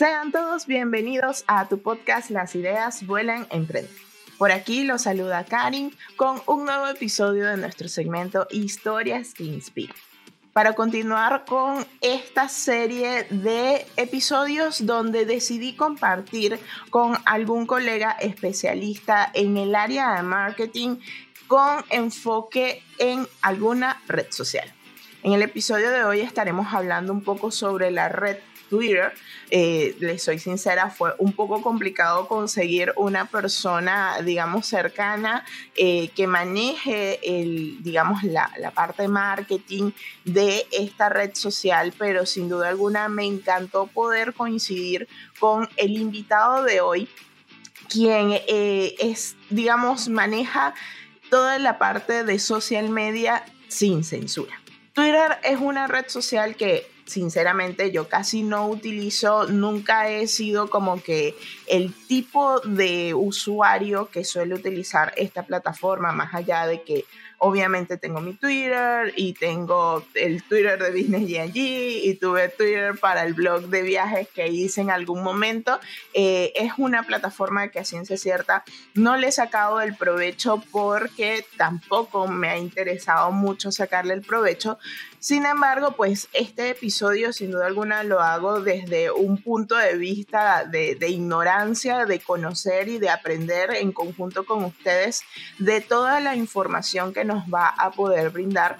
Sean todos bienvenidos a tu podcast Las ideas vuelan en frente. Por aquí los saluda Karin con un nuevo episodio de nuestro segmento Historias que Inspiran. Para continuar con esta serie de episodios donde decidí compartir con algún colega especialista en el área de marketing con enfoque en alguna red social. En el episodio de hoy estaremos hablando un poco sobre la red Twitter. Eh, les soy sincera, fue un poco complicado conseguir una persona, digamos, cercana eh, que maneje el, digamos, la, la parte marketing de esta red social, pero sin duda alguna me encantó poder coincidir con el invitado de hoy, quien eh, es, digamos, maneja toda la parte de social media sin censura. Twitter es una red social que sinceramente yo casi no utilizo, nunca he sido como que el tipo de usuario que suele utilizar esta plataforma, más allá de que obviamente tengo mi Twitter y tengo el Twitter de Business GNG y tuve Twitter para el blog de viajes que hice en algún momento. Eh, es una plataforma que a ciencia cierta no le he sacado el provecho porque tampoco me ha interesado mucho sacarle el provecho. Sin embargo, pues este episodio sin duda alguna lo hago desde un punto de vista de, ignorancia, de conocer y de aprender en conjunto con ustedes de toda la información que nos va a poder brindar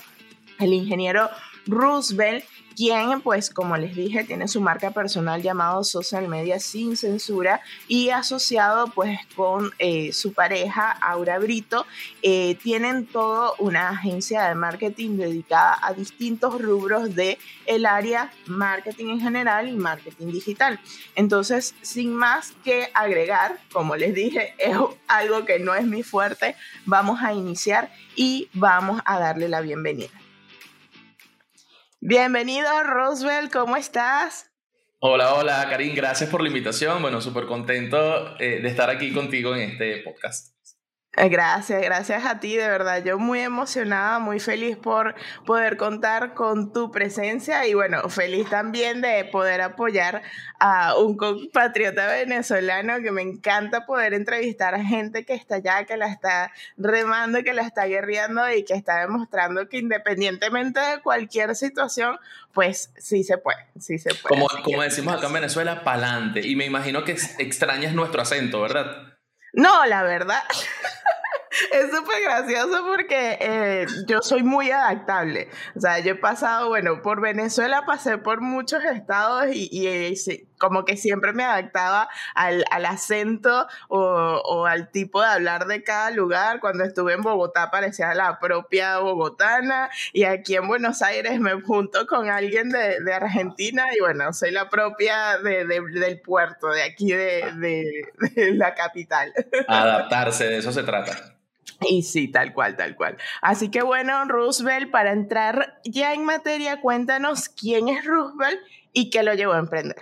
el ingeniero Roosevelt quien pues como les dije tiene su marca personal llamado Social Media Sin Censura y asociado pues con eh, su pareja Aura Brito eh, tienen todo una agencia de marketing dedicada a distintos rubros de el área marketing en general y marketing digital. Entonces sin más que agregar como les dije es algo que no es mi fuerte vamos a iniciar y vamos a darle la bienvenida Bienvenido, Roswell, ¿cómo estás? Hola, hola, Karim, gracias por la invitación. Bueno, súper contento eh, de estar aquí contigo en este podcast. Eh, gracias, gracias a ti, de verdad. Yo muy emocionada, muy feliz por poder contar con tu presencia y bueno, feliz también de poder apoyar a un compatriota venezolano que me encanta poder entrevistar a gente que está allá, que la está remando, que la está guerreando y que está demostrando que independientemente de cualquier situación, pues sí se puede, sí se puede. Como, como decimos acá en Venezuela, pa'lante. Y me imagino que extrañas nuestro acento, ¿verdad? No, la verdad. es súper gracioso porque eh, yo soy muy adaptable. O sea, yo he pasado, bueno, por Venezuela pasé por muchos estados y, y, eh, como que siempre me adaptaba al, al acento o, o, al tipo de hablar de cada lugar. Cuando estuve en Bogotá parecía la propia bogotana y aquí en Buenos Aires me junto con alguien de, de Argentina y bueno, soy la propia de, de, del puerto, de aquí de, la capital. Adaptarse, de eso se trata. Y sí, tal cual, tal cual. Así que bueno, Roosevelt, para entrar ya en materia, cuéntanos quién es Roosevelt y qué lo llevó a emprender.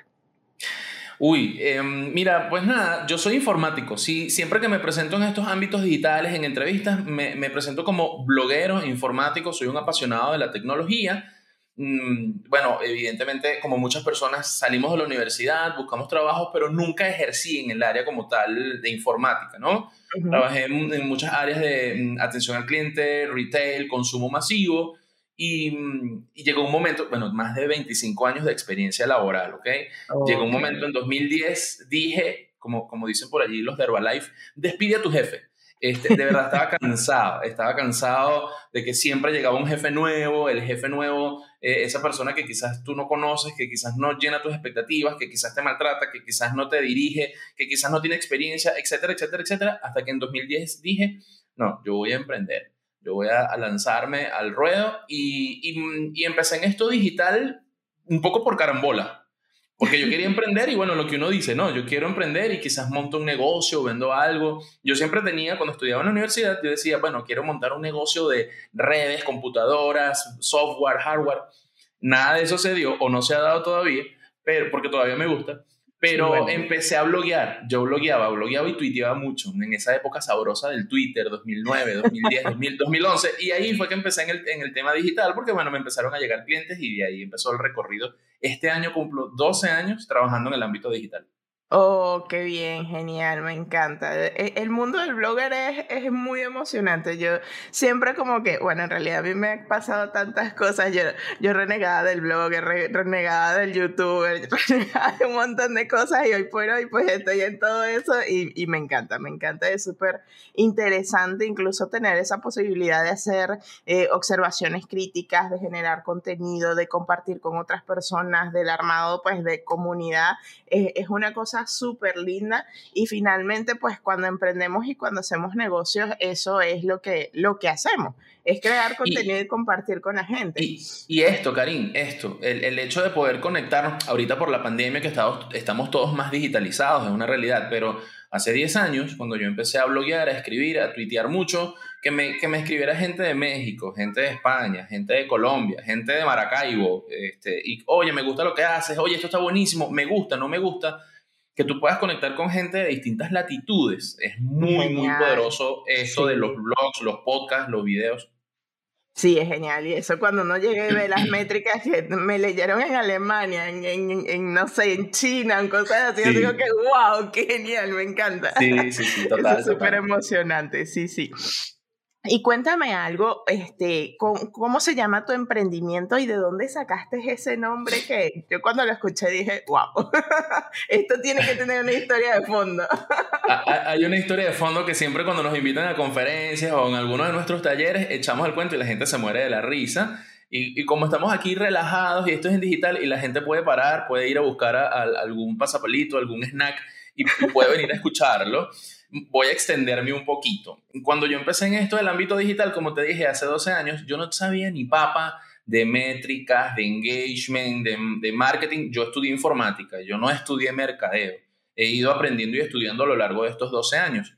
Uy, eh, mira, pues nada, yo soy informático. Sí, siempre que me presento en estos ámbitos digitales, en entrevistas, me presento como bloguero informático, soy un apasionado de la tecnología. Mm, bueno, evidentemente, como muchas personas, salimos de la universidad, buscamos trabajo, pero nunca ejercí en el área como tal de informática, ¿no? Trabajé en, muchas áreas de mm, atención al cliente, retail, consumo masivo, y, mm, y, llegó un momento, bueno, más de 25 años de experiencia laboral, ¿ok? Llegó un momento en 2010, dije, como, como dicen por allí los de Herbalife, despide a tu jefe. Este, de verdad estaba cansado, estaba cansado de que siempre llegaba un jefe nuevo, el jefe nuevo, eh, esa persona que quizás tú no conoces, que quizás no llena tus expectativas, que quizás te maltrata, que quizás no te dirige, que quizás no tiene experiencia, etcétera, etcétera, etcétera, hasta que en 2010 dije, no, yo voy a emprender, yo voy a, lanzarme al ruedo y, y, y empecé en esto digital un poco por carambola. Porque yo quería emprender y bueno, lo que uno dice, no, yo quiero emprender y quizás monto un negocio, vendo algo. Yo siempre tenía, cuando estudiaba en la universidad, yo decía, bueno, quiero montar un negocio de redes, computadoras, software, hardware. Nada de eso se dio o no se ha dado todavía, pero porque todavía me gusta. Pero empecé a bloguear. Yo blogueaba, blogueaba y tuiteaba mucho en esa época sabrosa del Twitter, 2009, 2010, 2011. Y ahí fue que empecé en el, en el tema digital porque, bueno, me empezaron a llegar clientes y de ahí empezó el recorrido. Este año cumplo 12 años trabajando en el ámbito digital. Oh, qué bien, genial, me encanta. E, el mundo del blogger es, es, muy emocionante. Yo siempre como que, bueno, en realidad a mí me han pasado tantas cosas. Yo, yo renegada del blogger, renegada del youtuber, renegada de un montón de cosas y hoy por hoy pues estoy en todo eso y, y me encanta, me encanta. Es súper interesante incluso tener esa posibilidad de hacer eh, observaciones críticas, de generar contenido, de compartir con otras personas, del armado pues de comunidad. es una cosa súper linda y finalmente pues cuando emprendemos y cuando hacemos negocios eso es lo que, lo que hacemos, es crear contenido y, compartir con la gente. Y, esto, Karim, esto, el, el, hecho de poder conectarnos, ahorita por la pandemia que estamos, estamos todos más digitalizados, es una realidad, pero hace 10 años, cuando yo empecé a bloguear, a escribir, a tuitear mucho, que me, que me escribiera gente de México, gente de España, gente de Colombia, gente de Maracaibo, este, y oye, me gusta lo que haces, oye, esto está buenísimo, me gusta, no me gusta, que tú puedas conectar con gente de distintas latitudes. Es muy, muy poderoso eso de los blogs, los podcasts, los videos. Sí, es genial. Y eso cuando uno llegue y ve las métricas que me leyeron en Alemania, en, en, no sé, en China, en cosas así, yo digo que wow, qué genial, me encanta. Sí, sí, sí, total. es súper emocionante, sí, sí. Y cuéntame algo, este, ¿cómo, se llama tu emprendimiento y de dónde sacaste ese nombre que yo cuando lo escuché dije, wow, esto tiene que tener una historia de fondo? Hay una historia de fondo que siempre cuando nos invitan a conferencias o en alguno de nuestros talleres echamos el cuento y la gente se muere de la risa. Y, como estamos aquí relajados y esto es en digital y la gente puede parar, puede ir a buscar algún pasapalito, algún snack y puede venir a escucharlo voy a extenderme un poquito. Cuando yo empecé en esto del ámbito digital, como te dije, hace 12 años, yo no sabía ni papa de métricas, de engagement, de, marketing. Yo estudié informática, yo no estudié mercadeo. He ido aprendiendo y estudiando a lo largo de estos 12 años.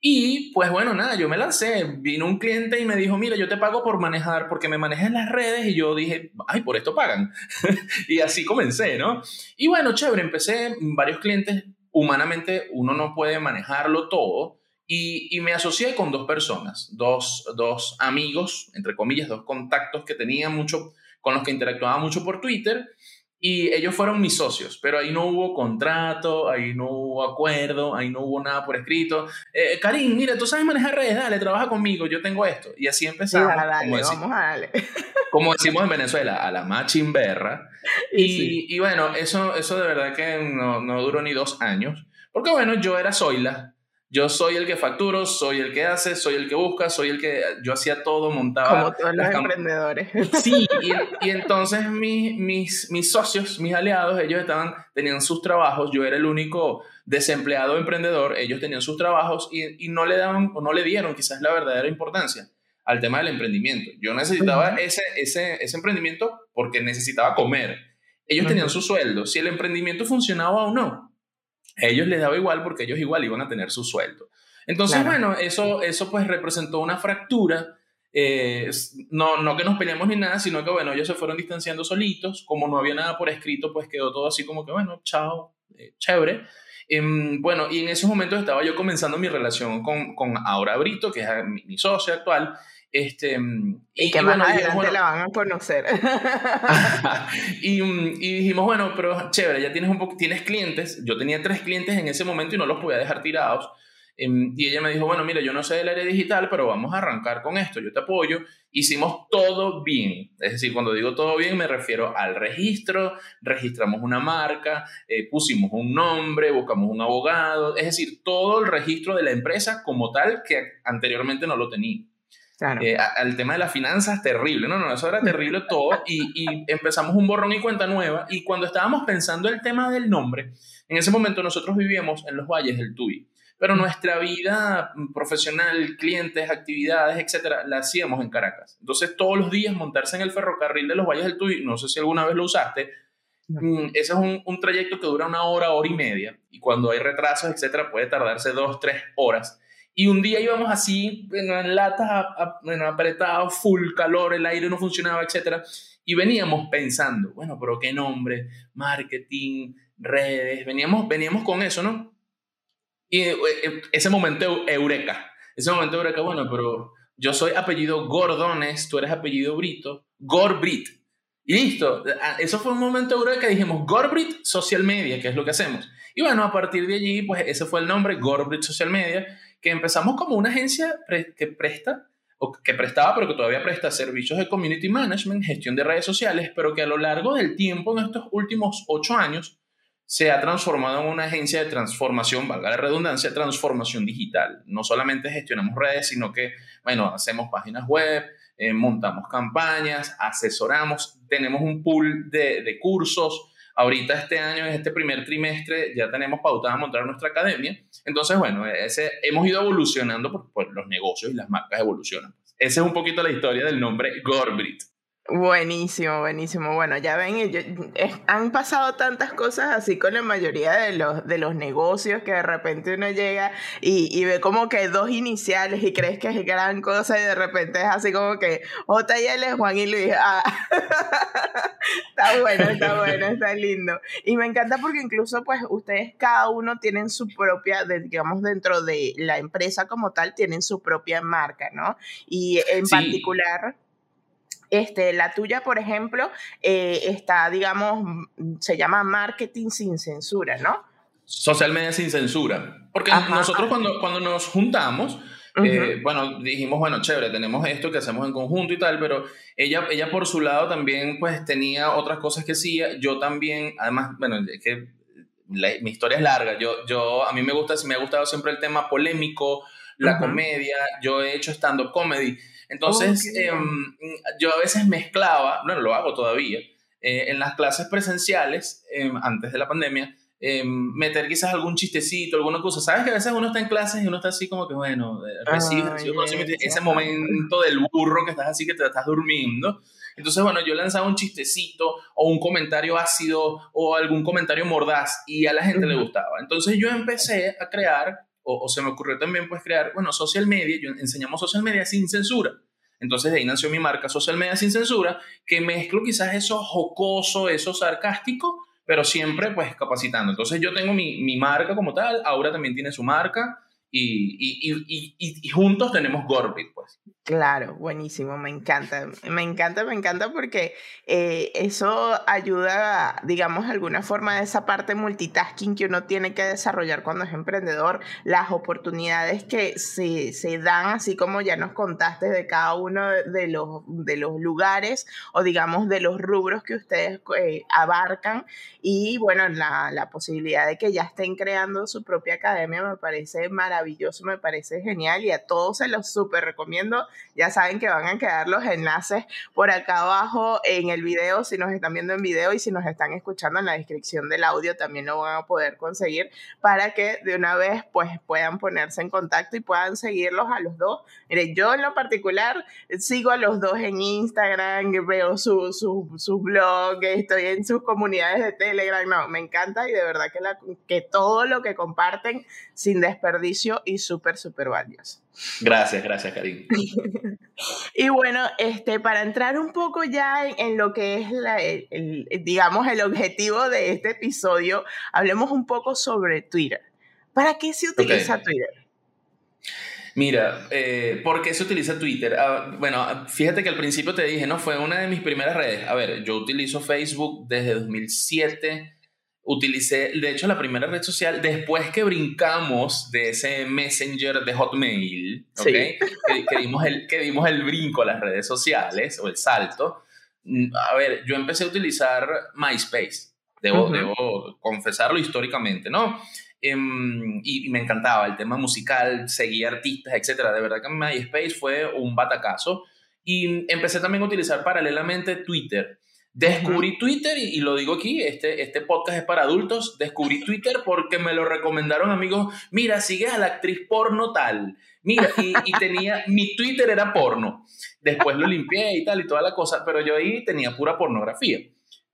Y pues bueno, nada, yo me lancé. Vino un cliente y me dijo, mira, yo te pago por manejar, porque me manejas las redes. Y yo dije, ay, por esto pagan. y así comencé, ¿no? Y bueno, chévere, empecé varios clientes humanamente uno no puede manejarlo todo. Y, me asocié con dos personas, dos, dos, amigos, entre comillas, dos contactos que tenía mucho, con los que interactuaba mucho por Twitter. Y ellos fueron mis socios, pero ahí no hubo contrato, ahí no hubo acuerdo, ahí no hubo nada por escrito. Eh, Karim, mira, tú sabes manejar redes, dale, trabaja conmigo, yo tengo esto. Y así empezamos. como, vamos a darle. como decimos en Venezuela, a la machimberra. Y, y, bueno, eso, eso de verdad que no, no duró ni dos años. Porque bueno, yo era Zoila, yo soy el que facturo, soy el que hace, soy el que busca, soy el que yo hacía todo, montaba. Como todos los emprendedores. Sí, y, y entonces mis, mis, mis, socios, mis aliados, ellos estaban, tenían sus trabajos, yo era el único desempleado emprendedor, ellos tenían sus trabajos y, y no le daban o no le dieron quizás la verdadera importancia al tema del emprendimiento. Yo necesitaba ese, ese, ese emprendimiento porque necesitaba comer. Ellos tenían su sueldo, si el emprendimiento funcionaba o no ellos les daba igual porque ellos igual iban a tener su sueldo. Entonces, bueno, eso, eso pues representó una fractura. Eh, no, no que nos peleemos ni nada, sino que bueno, ellos se fueron distanciando solitos. Como no había nada por escrito, pues quedó todo así como que bueno, chao, eh, chévere. Em, bueno, y en esos momentos estaba yo comenzando mi relación con, con Aura Brito, que es mi, mi socia actual. Este, y, que más adelante la van a conocer. y, y, dijimos, bueno, pero chévere, ya tienes, un tienes clientes. Yo tenía tres clientes en ese momento y no los podía dejar tirados. Em, y ella me dijo, bueno, mira, yo no sé del área digital, pero vamos a arrancar con esto, yo te apoyo. Hicimos todo bien. Es decir, cuando digo todo bien me refiero al registro, registramos una marca, eh, pusimos un nombre, buscamos un abogado, es decir, todo el registro de la empresa como tal que anteriormente no lo tenía. Eh, al tema de las finanzas, terrible. No, no, eso era terrible todo. Y, empezamos un borrón y cuenta nueva. Y cuando estábamos pensando el tema del nombre, en ese momento nosotros vivíamos en los valles del Tuy. Pero nuestra vida profesional, clientes, actividades, etcétera, la hacíamos en Caracas. Entonces, todos los días montarse en el ferrocarril de los valles del Tuy, no sé si alguna vez lo usaste, mm, ese es un, un, trayecto que dura una hora, hora y media. Y cuando hay retrasos, etcétera, puede tardarse dos, tres horas. Y un día íbamos así, en latas, bueno, apretados, full calor, el aire no funcionaba, etc. Y veníamos pensando, bueno, pero qué nombre, marketing, redes, veníamos, veníamos con eso, ¿no? Y eh, eh, ese momento eureka, ese momento eureka, bueno, pero yo soy apellido Gordones, tú eres apellido Brito, Gorbrit. Y listo, ah, eso fue un momento eureka, dijimos Gorbrit Social Media, que es lo que hacemos. Y bueno, a partir de allí, pues ese fue el nombre, Gorbrit Social Media, que empezamos como una agencia que presta, o que prestaba, pero que todavía presta servicios de community management, gestión de redes sociales, pero que a lo largo del tiempo, en estos últimos ocho años, se ha transformado en una agencia de transformación, valga la redundancia, transformación digital. No solamente gestionamos redes, sino que, bueno, hacemos páginas web, eh, montamos campañas, asesoramos, tenemos un pool de, de, cursos. Ahorita este año, en este primer trimestre, ya tenemos pautada montar nuestra academia. Entonces, bueno, ese, hemos ido evolucionando porque los negocios y las marcas evolucionan. Esa es un poquito la historia del nombre Gorbrit. Buenísimo, buenísimo. Bueno, ya ven, han pasado tantas cosas así con la mayoría de los, de los negocios que de repente uno llega y, ve como que dos iniciales y crees que es gran cosa y de repente es así como que JL, Juan y Luis. Ah. está bueno, está bueno, está lindo. Y me encanta porque incluso pues ustedes cada uno tienen su propia, digamos dentro de la empresa como tal, tienen su propia marca, ¿no? Y en particular este, la tuya, por ejemplo, eh, está, digamos, se llama marketing sin censura, ¿no? Social media sin censura. Porque nosotros cuando, cuando nos juntamos, eh, bueno, dijimos, bueno, chévere, tenemos esto que hacemos en conjunto y tal, pero ella, ella por su lado también pues tenía otras cosas que hacía, yo también, además, bueno, es que mi historia es larga, yo, yo, a mí me gusta, me ha gustado siempre el tema polémico, la comedia, yo he hecho stand-up comedy, entonces, em, yo a veces mezclaba, bueno, lo hago todavía, eh, en las clases presenciales, em, antes de la pandemia, em, meter quizás algún chistecito, alguna cosa. Sabes que a veces uno está en clases y uno está así como que, bueno, eh, recibe, ese momento del burro que estás así que te estás durmiendo. Entonces, bueno, yo lanzaba un chistecito o un comentario ácido o algún comentario mordaz y a la gente le gustaba. Entonces yo empecé a crear o, se me ocurrió también pues crear, bueno, social media, yo enseñamos social media sin censura. Entonces de ahí nació mi marca Social Media Sin Censura, que mezclo quizás eso jocoso, eso sarcástico, pero siempre pues capacitando. Entonces yo tengo mi, mi marca como tal, Aura también tiene su marca y, y, y, y juntos tenemos Gorbit, pues. Claro, buenísimo, me encanta, me encanta, me encanta porque eh, eso ayuda, digamos, de alguna forma a esa parte multitasking que uno tiene que desarrollar cuando es emprendedor, las oportunidades que se, se dan, así como ya nos contaste de cada uno de los, de los lugares o digamos de los rubros que ustedes eh, abarcan y bueno, la, la posibilidad de que ya estén creando su propia academia me parece maravilloso, me parece genial y a todos se los súper recomiendo ya saben que van a quedar los enlaces por acá abajo en el video, si nos están viendo en video y si nos están escuchando en la descripción del audio también lo van a poder conseguir para que de una vez pues puedan ponerse en contacto y puedan seguirlos a los dos. Mire, yo en lo particular sigo a los dos en Instagram, veo su, su, su blog, estoy en sus comunidades de Telegram, no, me encanta y de verdad que, la, que todo lo que comparten sin desperdicio y súper, súper valioso. Gracias, gracias, Karim. y bueno, este, para entrar un poco ya en, lo que es, la, el, digamos, el objetivo de este episodio, hablemos un poco sobre Twitter. ¿Para qué se utiliza Twitter? Mira, eh, ¿por qué se utiliza Twitter? Ah, bueno, fíjate que al principio te dije, ¿no? Fue una de mis primeras redes. A ver, yo utilizo Facebook desde 2007 utilicé, de hecho, la primera red social, después que brincamos de ese Messenger de Hotmail, que, dimos el, que dimos el brinco a las redes sociales o el salto, mm, a ver, yo empecé a utilizar MySpace, debo, debo confesarlo históricamente, ¿no? Em, y, me encantaba el tema musical, seguía artistas, etcétera. De verdad que MySpace fue un batacazo. Y empecé también a utilizar paralelamente Twitter. Descubrí Twitter y, lo digo aquí, este, este podcast es para adultos, descubrí Twitter porque me lo recomendaron amigos, mira, sigues a la actriz porno tal, mira, y, y, tenía, mi Twitter era porno, después lo limpié y tal y toda la cosa, pero yo ahí tenía pura pornografía.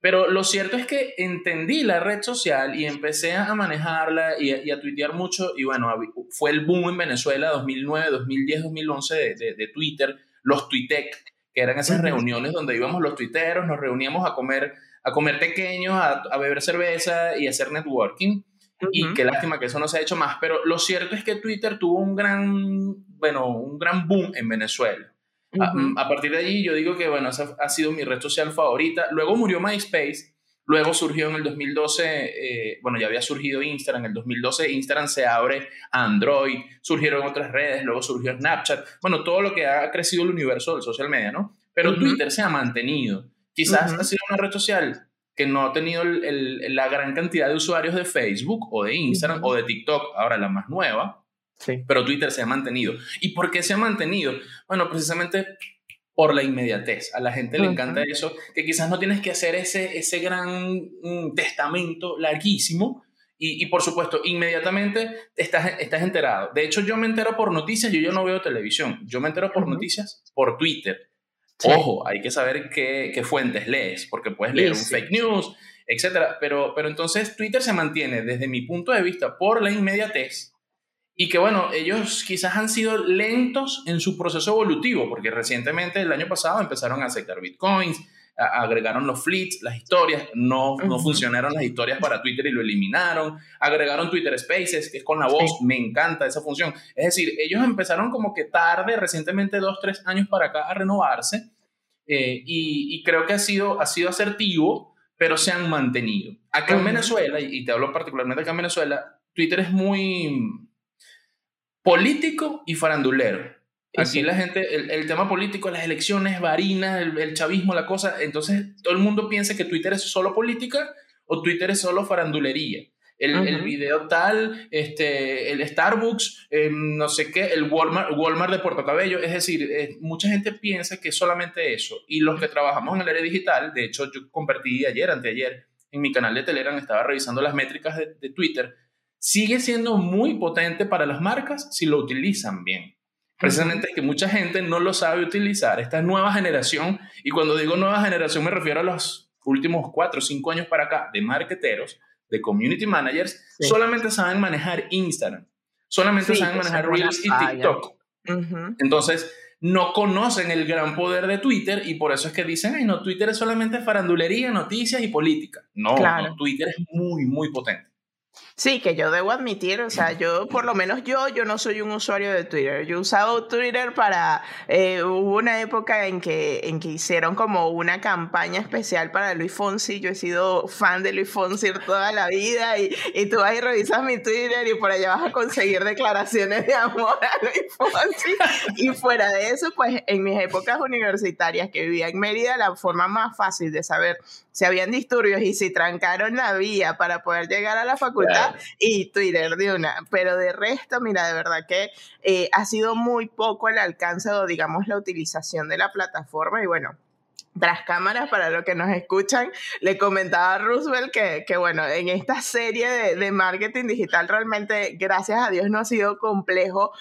Pero lo cierto es que entendí la red social y empecé a manejarla y, a tuitear mucho. Y bueno, fue el boom en Venezuela 2009, 2010, 2011 de, de, Twitter, los Tuitec, que eran esas reuniones donde íbamos los tuiteros, nos reuníamos a comer, a comer pequeños, a, a beber cerveza y a hacer networking. Y qué lástima que eso no se ha hecho más. Pero lo cierto es que Twitter tuvo un gran, bueno, un gran boom en Venezuela. a, partir de allí yo digo que, bueno, esa ha sido mi red social favorita. Luego murió MySpace. Luego surgió en el 2012, eh, bueno, ya había surgido Instagram. En el 2012 Instagram se abre a Android. Surgieron otras redes. Luego surgió Snapchat. Bueno, todo lo que ha crecido el universo del social media, ¿no? Pero Twitter se ha mantenido. Quizás ha sido una red social que no ha tenido la gran cantidad de usuarios de Facebook o de Instagram o de TikTok, ahora la más nueva, sí. pero Twitter se ha mantenido. ¿Y por qué se ha mantenido? Bueno, precisamente por la inmediatez. A la gente le encanta eso, que quizás no tienes que hacer ese, ese gran mm, testamento larguísimo. Y, por supuesto, inmediatamente estás, estás enterado. De hecho, yo me entero por noticias, yo, yo no veo televisión. Yo me entero por noticias por Twitter. Ojo, hay que saber qué, qué, fuentes lees, porque puedes leer un fake news, etc. Pero, pero entonces Twitter se mantiene, desde mi punto de vista, por la inmediatez y que, bueno, ellos quizás han sido lentos en su proceso evolutivo, porque recientemente, el año pasado, empezaron a aceptar bitcoins, agregaron los fleets, las historias, no, no funcionaron las historias para Twitter y lo eliminaron, agregaron Twitter Spaces, que es con la voz, me encanta esa función. Es decir, ellos empezaron como que tarde, recientemente dos, tres años para acá, a renovarse, eh, y, creo que ha sido, ha sido asertivo, pero se han mantenido. Acá en Venezuela, y te hablo particularmente acá en Venezuela, Twitter es muy político y farandulero. Aquí la gente, el, tema político, las elecciones, varinas, el, chavismo, la cosa, entonces todo el mundo piensa que Twitter es solo política o Twitter es solo farandulería. El, video tal, este, el Starbucks, em, no sé qué, el Walmart, Walmart de Puerto Cabello, es decir, mucha gente piensa que es solamente eso. Y los que trabajamos en el área digital, de hecho yo compartí ayer, anteayer, en mi canal de Telegram, estaba revisando las métricas de, de Twitter, sigue siendo muy potente para las marcas si lo utilizan bien. Precisamente que mucha gente no lo sabe utilizar. Esta nueva generación, y cuando digo nueva generación me refiero a los últimos cuatro o cinco años para acá, de marketeros, de community managers, solamente saben manejar Instagram, solamente saben manejar Reels y TikTok. Entonces, no conocen el gran poder de Twitter y por eso es que dicen, ay, no, Twitter es solamente farandulería, noticias y política. no Twitter es muy, muy potente. Sí, que yo debo admitir, o sea, yo, por lo menos yo, yo no soy un usuario de Twitter. Yo he usado Twitter para, eh, hubo una época en que, en que hicieron como una campaña especial para Luis Fonsi. Yo he sido fan de Luis Fonsi toda la vida y, y tú vas y revisas mi Twitter y por allá vas a conseguir declaraciones de amor a Luis Fonsi. Y fuera de eso, pues en mis épocas universitarias que vivía en Mérida, la forma más fácil de saber si habían disturbios y si trancaron la vía para poder llegar a la facultad y Twitter de una. Pero de resto, mira, de verdad que eh, ha sido muy poco el alcance o digamos la utilización de la plataforma y bueno, tras cámaras, para los que nos escuchan, le comentaba a Roosevelt que, que bueno, en esta serie de, de, marketing digital realmente, gracias a Dios, no ha sido complejo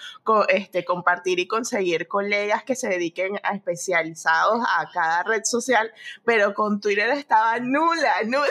este, compartir y conseguir colegas que se dediquen a especializados a cada red social, pero con Twitter estaba nula, nula,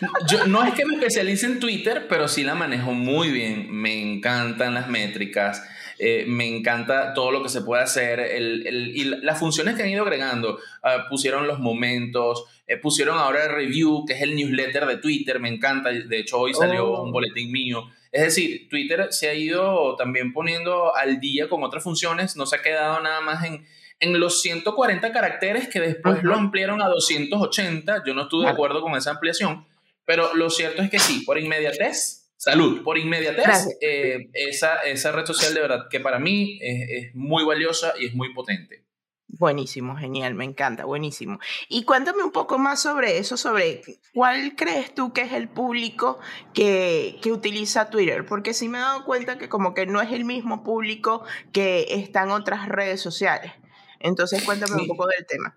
nula. No es que me especialice en Twitter, pero sí la manejo muy bien. Me encantan las métricas eh, me encanta todo lo que se puede hacer el, el, y las funciones que han ido agregando. Ah, pusieron los momentos, eh, pusieron ahora el review, que es el newsletter de Twitter, me encanta. De hecho, hoy salió oh. un boletín mío. Es decir, Twitter se ha ido también poniendo al día con otras funciones, no se ha quedado nada más en, en los 140 caracteres que después lo ampliaron a 280. Yo no estuve de acuerdo con esa ampliación, pero lo cierto es que sí, por inmediatez Salud. Por inmediatez, eh, esa, esa, red social de verdad que para mí es, muy valiosa y es muy potente. Buenísimo, genial, me encanta, buenísimo. Y cuéntame un poco más sobre eso, sobre cuál crees tú que es el público que, que utiliza Twitter, porque sí me he dado cuenta que como que no es el mismo público que está en otras redes sociales. Entonces cuéntame un poco del tema.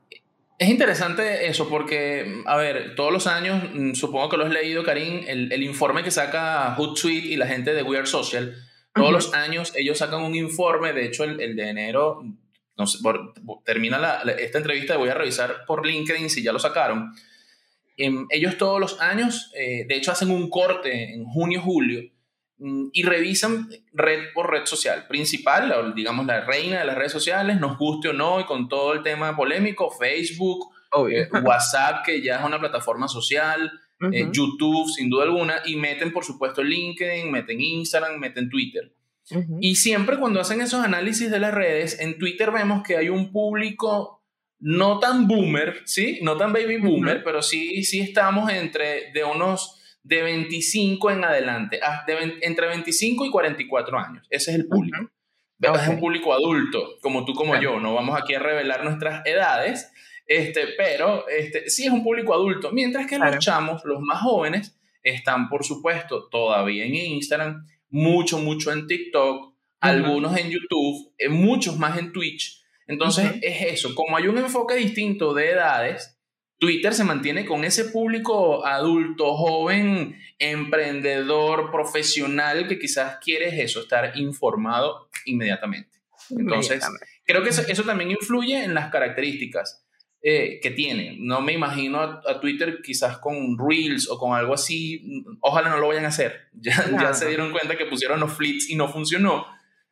Es interesante eso porque, a ver, todos los años, mm, supongo que lo has leído, Karim, el, el informe que saca Hootsuite y la gente de We Are Social, todos los años ellos sacan un informe, de hecho el, el de enero, no sé, termina la, esta entrevista, voy a revisar por LinkedIn si ya lo sacaron, em, ellos todos los años, eh, de hecho, hacen un corte en junio, julio, y revisan red por red social principal, digamos la reina de las redes sociales, nos guste o no, y con todo el tema polémico, Facebook, eh, WhatsApp, que ya es una plataforma social, eh, YouTube, sin duda alguna, y meten, por supuesto, LinkedIn, meten Instagram, meten Twitter. Y siempre cuando hacen esos análisis de las redes, en Twitter vemos que hay un público no tan boomer, ¿sí? No tan baby boomer, pero sí, sí estamos entre de unos de 25 en adelante, ah, entre 25 y 44 años. Ese es el público. Es un público adulto, como tú, como yo. No vamos aquí a revelar nuestras edades, este, pero este, sí es un público adulto. Mientras que los chamos, los más jóvenes, están, por supuesto, todavía en Instagram, mucho, mucho en TikTok, algunos en YouTube, eh, muchos más en Twitch. Entonces es eso, como hay un enfoque distinto de edades, Twitter se mantiene con ese público adulto, joven, emprendedor, profesional, que quizás quiere eso, estar informado inmediatamente. Entonces, creo que eso, también influye en las características. Eh, que tiene. No me imagino a, Twitter quizás con Reels o con algo así. Ojalá no lo vayan a hacer. Ya, ya se dieron cuenta que pusieron los flits y no funcionó.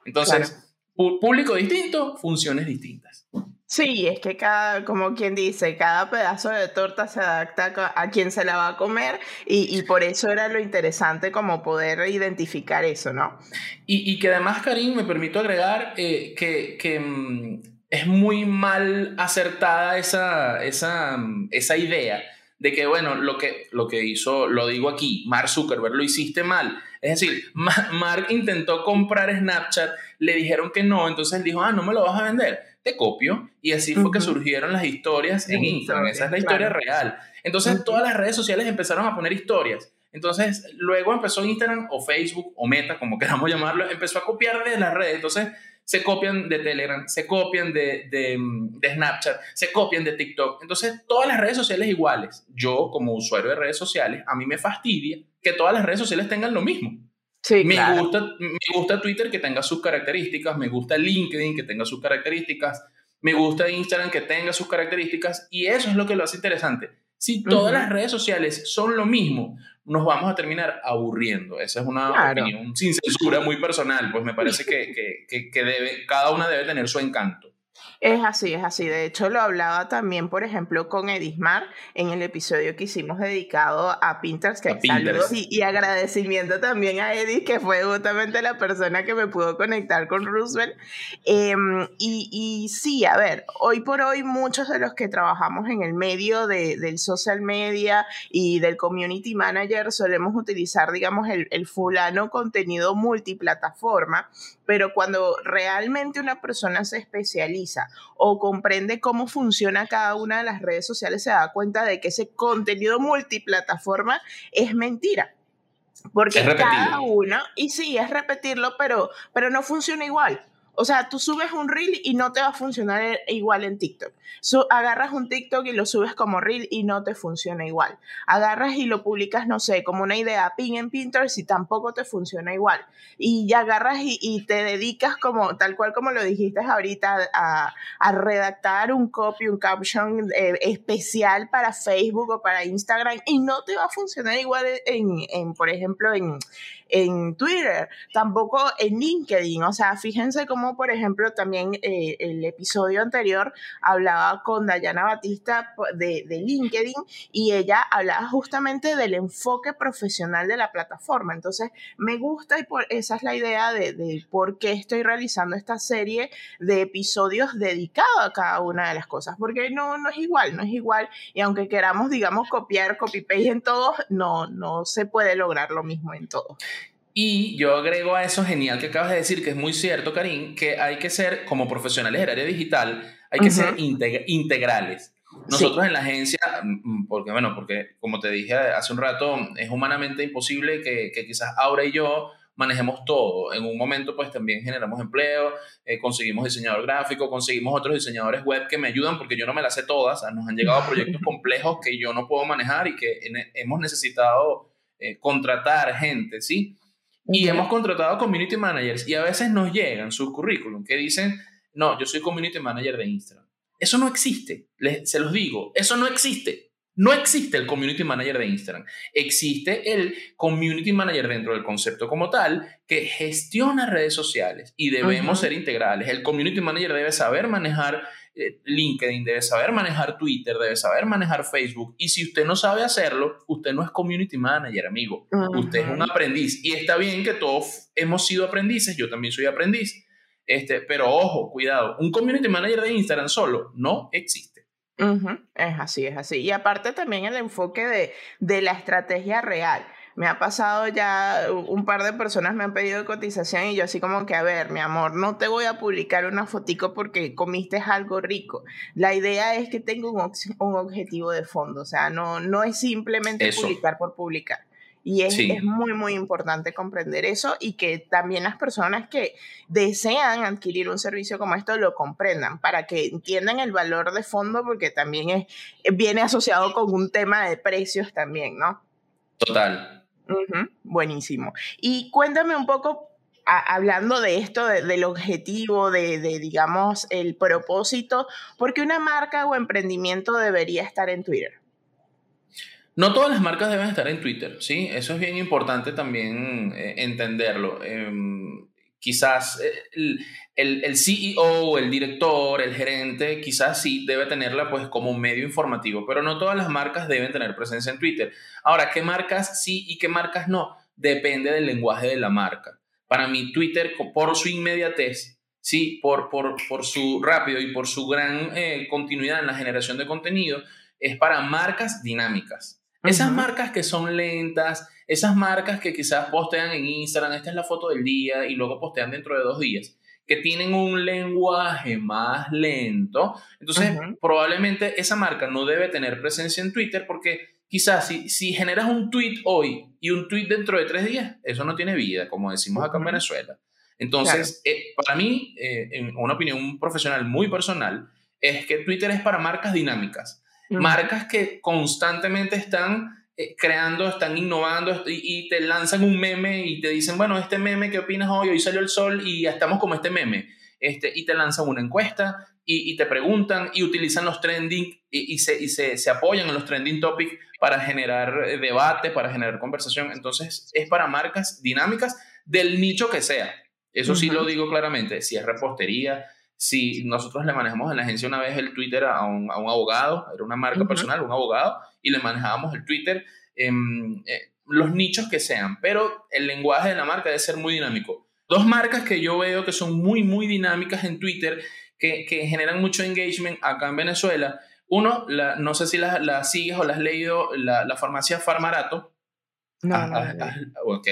Entonces, público distinto, funciones distintas. Sí, es que cada, como quien dice, cada pedazo de torta se adapta a quien se la va a comer y, por eso era lo interesante como poder identificar eso, ¿no? Y, que además, Karim, me permito agregar eh, que, mm, es muy mal acertada esa, esa, mm, esa idea de que, bueno, lo que, lo que hizo, lo digo aquí, Mark Zuckerberg, lo hiciste mal. Es decir, Mark intentó comprar Snapchat, le dijeron que no, entonces dijo, ah, no me lo vas a vender, te copio. Y así fue que surgieron las historias en Instagram, esa es la historia real. Entonces todas las redes sociales empezaron a poner historias. Entonces luego empezó Instagram o Facebook o Meta, como queramos llamarlo, empezó a copiar de las redes. Entonces se copian de Telegram, se copian de, de, Snapchat, se copian de TikTok. Entonces, todas las redes sociales iguales. Yo, como usuario de redes sociales, a mí me fastidia que todas las redes sociales tengan lo mismo. Sí, me, gusta, me gusta Twitter que tenga sus características, me gusta LinkedIn que tenga sus características, me gusta Instagram que tenga sus características y eso es lo que lo hace interesante. Si todas las redes sociales son lo mismo, nos vamos a terminar aburriendo. Esa es una opinión sin censura muy personal, pues me parece que, que, que, debe, cada una debe tener su encanto. Es así, es así. De hecho, lo hablaba también, por ejemplo, con Edismar en el episodio que hicimos dedicado a Pinterest. Que saludos y, agradecimiento también a Edith, que fue justamente la persona que me pudo conectar con Roosevelt. Em, y, y, sí, a ver, hoy por hoy muchos de los que trabajamos en el medio de, del social media y del community manager solemos utilizar, digamos, el, el fulano contenido multiplataforma, pero cuando realmente una persona se especializa o comprende cómo funciona cada una de las redes sociales, se da cuenta de que ese contenido multiplataforma es mentira. Porque cada una, y sí, es repetirlo, pero, pero no funciona igual. O sea, tú subes un reel y no te va a funcionar igual en TikTok. agarras un TikTok y lo subes como reel y no te funciona igual. Agarras y lo publicas, no sé, como una idea pin en Pinterest y tampoco te funciona igual. Y ya agarras y, te dedicas como, tal cual como lo dijiste ahorita, a, redactar un copy, un caption eh, especial para Facebook o para Instagram y no te va a funcionar igual en por ejemplo, en, en Twitter, tampoco en LinkedIn. O sea, fíjense cómo, por ejemplo, también eh, el episodio anterior hablaba con Dayana Batista de, de, LinkedIn y ella hablaba justamente del enfoque profesional de la plataforma. Entonces, me gusta y por, esa es la idea de, de por qué estoy realizando esta serie de episodios dedicados a cada una de las cosas, porque no, no es igual, no es igual. Y aunque queramos, digamos, copiar, copy-paste en todos, no, no se puede lograr lo mismo en todos. Y yo agrego a eso genial que acabas de decir, que es muy cierto, Karim, que hay que ser, como profesionales del área digital, hay que ser integrales. Nosotros en la agencia, mm, porque bueno, porque como te dije hace un rato, es humanamente imposible que, que quizás Aura y yo manejemos todo. En un momento, pues también generamos empleo, eh, conseguimos diseñador gráfico, conseguimos otros diseñadores web que me ayudan porque yo no me las sé todas. nos han llegado proyectos complejos que yo no puedo manejar y que hemos necesitado eh, contratar gente, ¿sí? Y hemos contratado community managers y a veces nos llegan sus currículum que dicen, no, yo soy community manager de Instagram. Eso no existe, se los digo, eso no existe. No existe el community manager de Instagram. Existe el community manager dentro del concepto como tal que gestiona redes sociales y debemos ser integrales. El community manager debe saber manejar eh, LinkedIn, debe saber manejar Twitter, debe saber manejar Facebook. Y si usted no sabe hacerlo, usted no es community manager, amigo. Usted es un aprendiz. Y está bien que todos hemos sido aprendices, yo también soy aprendiz. Este, pero ojo, cuidado, un community manager de Instagram solo no existe. Es así, es así. Y aparte también el enfoque de, de la estrategia real. Me ha pasado ya, un par de personas me han pedido cotización y yo así como que, a ver, mi amor, no te voy a publicar una fotico porque comiste algo rico. La idea es que tenga un, un objetivo de fondo, o sea, no, no es simplemente publicar por publicar. Y es, es, muy, muy importante comprender eso y que también las personas que desean adquirir un servicio como esto lo comprendan para que entiendan el valor de fondo porque también es, viene asociado con un tema de precios también, ¿no? Total. Buenísimo. Y cuéntame un poco, hablando de esto, del objetivo, de, digamos, el propósito, ¿por qué una marca o emprendimiento debería estar en Twitter? No todas las marcas deben estar en Twitter, ¿sí? Eso es bien importante también eh, entenderlo. Em, quizás eh, el, el, CEO, el director, el gerente, quizás sí debe tenerla pues como un medio informativo, pero no todas las marcas deben tener presencia en Twitter. Ahora, ¿qué marcas sí y qué marcas no? Depende del lenguaje de la marca. Para mí, Twitter, por su inmediatez, sí, por, por, por su rápido y por su gran eh, continuidad en la generación de contenido, es para marcas dinámicas. Esas marcas que son lentas, esas marcas que quizás postean en Instagram, esta es la foto del día y luego postean dentro de dos días, que tienen un lenguaje más lento, entonces probablemente esa marca no debe tener presencia en Twitter porque quizás si, si generas un tweet hoy y un tweet dentro de tres días, eso no tiene vida, como decimos acá en Venezuela. Entonces, eh, para mí, eh, en una opinión profesional muy personal, es que Twitter es para marcas dinámicas Marcas que constantemente están eh, creando, están innovando y, te lanzan un meme y te dicen, bueno, este meme, ¿qué opinas hoy? Hoy salió el sol y ya estamos como este meme. Este, y te lanzan una encuesta y, te preguntan y utilizan los trending y, se, se, se, apoyan en los trending topics para generar eh, debate, para generar conversación. Entonces, es para marcas dinámicas del nicho que sea. Eso sí lo digo claramente. Si es repostería, si nosotros le manejamos en la agencia una vez el Twitter a un, a un abogado, era una marca personal, un abogado, y le manejábamos el Twitter, en eh, los nichos que sean, pero el lenguaje de la marca debe ser muy dinámico. Dos marcas que yo veo que son muy, muy dinámicas en Twitter, que, que generan mucho engagement acá en Venezuela. Uno, la, no sé si la, la, sigues o la has leído, la, la farmacia Farmarato, no, ah, no, ah, ah, ok,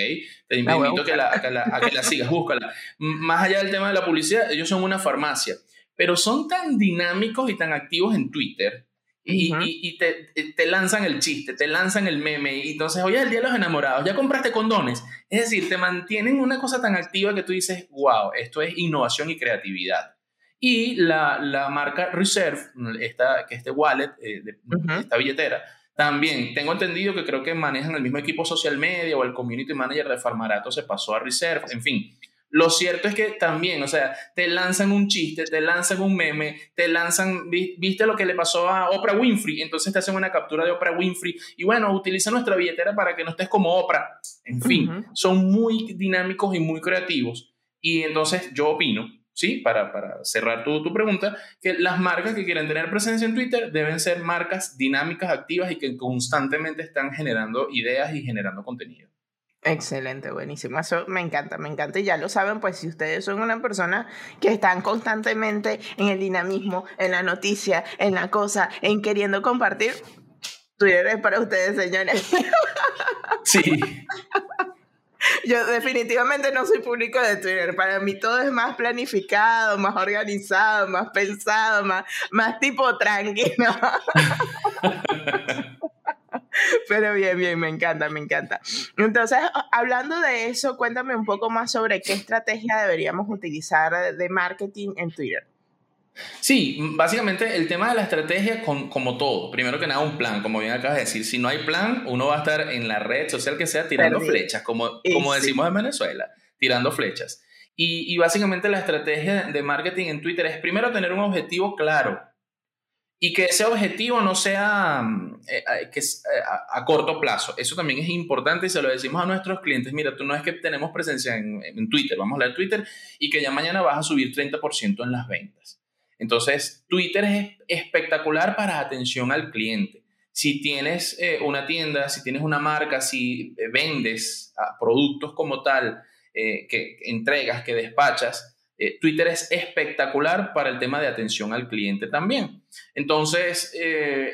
te invito a que, la, que la sigas, búscala. Más allá del tema de la publicidad, ellos son una farmacia, pero son tan dinámicos y tan activos en Twitter y, y, te, te, lanzan el chiste, te lanzan el meme, y entonces, hoy es el día de los enamorados, ya compraste condones. Es decir, te mantienen una cosa tan activa que tú dices, wow, esto es innovación y creatividad. Y la, la marca Reserve, esta, que este wallet, eh, de, esta billetera, también tengo entendido que creo que manejan el mismo equipo social media o el community manager de Farmarato se pasó a Reserve, en fin. Lo cierto es que también, o sea, te lanzan un chiste, te lanzan un meme, te lanzan, viste lo que le pasó a Oprah Winfrey, entonces te hacen una captura de Oprah Winfrey y bueno, utiliza nuestra billetera para que no estés como Oprah. En fin, son muy dinámicos y muy creativos. Y entonces yo opino ¿sí? Para, para cerrar tu, tu, pregunta, que las marcas que quieren tener presencia en Twitter deben ser marcas dinámicas, activas y que constantemente están generando ideas y generando contenido. Excelente, buenísimo. Eso me encanta, me encanta. Y ya lo saben, pues si ustedes son una persona que están constantemente en el dinamismo, en la noticia, en la cosa, en queriendo compartir, Twitter es para ustedes, señores. Sí. Yo definitivamente no soy público de Twitter. Para mí todo es más planificado, más organizado, más pensado, más, más tipo tranquilo. Pero bien, bien, me encanta, me encanta. Entonces, hablando de eso, cuéntame un poco más sobre qué estrategia deberíamos utilizar de marketing en Twitter. Sí, básicamente el tema de la estrategia, como todo, primero que nada un plan, como bien acabas de decir, si no hay plan, uno va a estar en la red social que sea tirando flechas, como, como decimos en Venezuela, tirando flechas. Y, y, básicamente la estrategia de marketing en Twitter es primero tener un objetivo claro y que ese objetivo no sea eh, que a, corto plazo. Eso también es importante y se lo decimos a nuestros clientes. Mira, tú no es que tenemos presencia en, en Twitter, vamos a leer Twitter y que ya mañana vas a subir 30% en las ventas. Entonces, Twitter es espectacular para atención al cliente. Si tienes eh, una tienda, si tienes una marca, si eh, vendes ah, productos como tal, que entregas, que despachas, eh, Twitter es espectacular para el tema de atención al cliente también. Entonces, eh,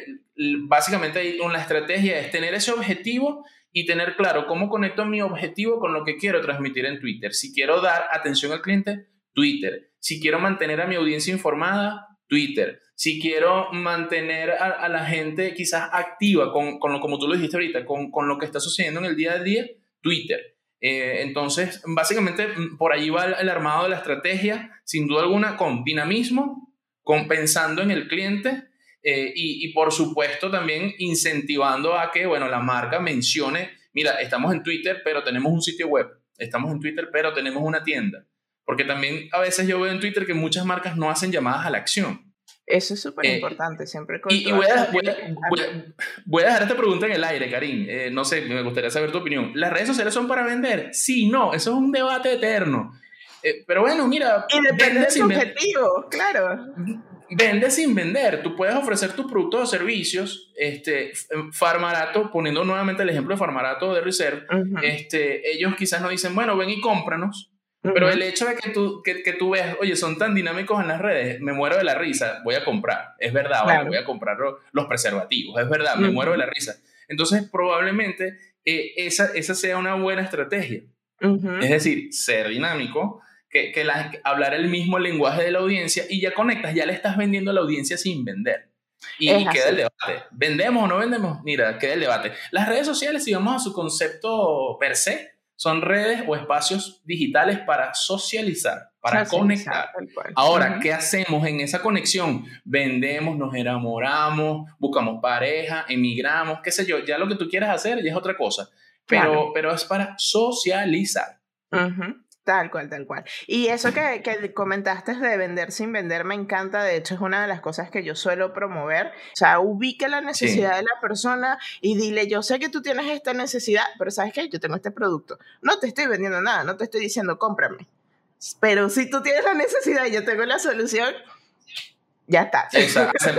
básicamente una estrategia es tener ese objetivo y tener claro cómo conecto mi objetivo con lo que quiero transmitir en Twitter. Si quiero dar atención al cliente, Twitter. Si quiero mantener a mi audiencia informada, Twitter. Si quiero mantener a, la gente quizás activa con, con, lo como tú lo dijiste ahorita, con, con lo que está sucediendo en el día a día, Twitter. Eh, entonces, básicamente, mm, por allí va el, armado de la estrategia, sin duda alguna, con dinamismo, compensando en el cliente eh, y, por supuesto, también incentivando a que, bueno, la marca mencione, mira, estamos en Twitter, pero tenemos un sitio web, estamos en Twitter, pero tenemos una tienda. Porque también a veces yo veo en Twitter que muchas marcas no hacen llamadas a la acción. Eso es súper importante, siempre. y, voy, a, voy, a, dejar esta pregunta en el aire, Karim. Eh, no sé, me gustaría saber tu opinión. ¿Las redes sociales son para vender? Sí, no, eso es un debate eterno. Eh, pero bueno, mira. Y depende de objetivo, claro. Vende sin vender. Tú puedes ofrecer tus productos o servicios. Este, Farmarato, poniendo nuevamente el ejemplo de Farmarato de Reserve, este, ellos quizás nos dicen, bueno, ven y cómpranos pero el hecho de que tú, que, que, tú veas, oye, son tan dinámicos en las redes, me muero de la risa, voy a comprar. Es verdad, voy a comprar los preservativos, es verdad, me muero de la risa. Entonces, probablemente eh, esa, esa sea una buena estrategia. Es decir, ser dinámico, que, que hablar el mismo lenguaje de la audiencia y ya conectas, ya le estás vendiendo a la audiencia sin vender. Y, y queda el debate. ¿Vendemos o no vendemos? Mira, queda el debate. Las redes sociales, si vamos a su concepto per se, son redes o espacios digitales para socializar, para conectar. Ahora, ¿qué hacemos en esa conexión? Vendemos, nos enamoramos, buscamos pareja, emigramos, qué sé yo, ya lo que tú quieras hacer ya es otra cosa, pero, pero es para socializar. Tal cual, tal cual. Y eso que, que, comentaste de vender sin vender me encanta, de hecho es una de las cosas que yo suelo promover. O sea, ubique la necesidad de la persona y dile, yo sé que tú tienes esta necesidad, pero ¿sabes qué? Yo tengo este producto. No te estoy vendiendo nada, no te estoy diciendo cómprame. Pero si tú tienes la necesidad y yo tengo la solución, ya está.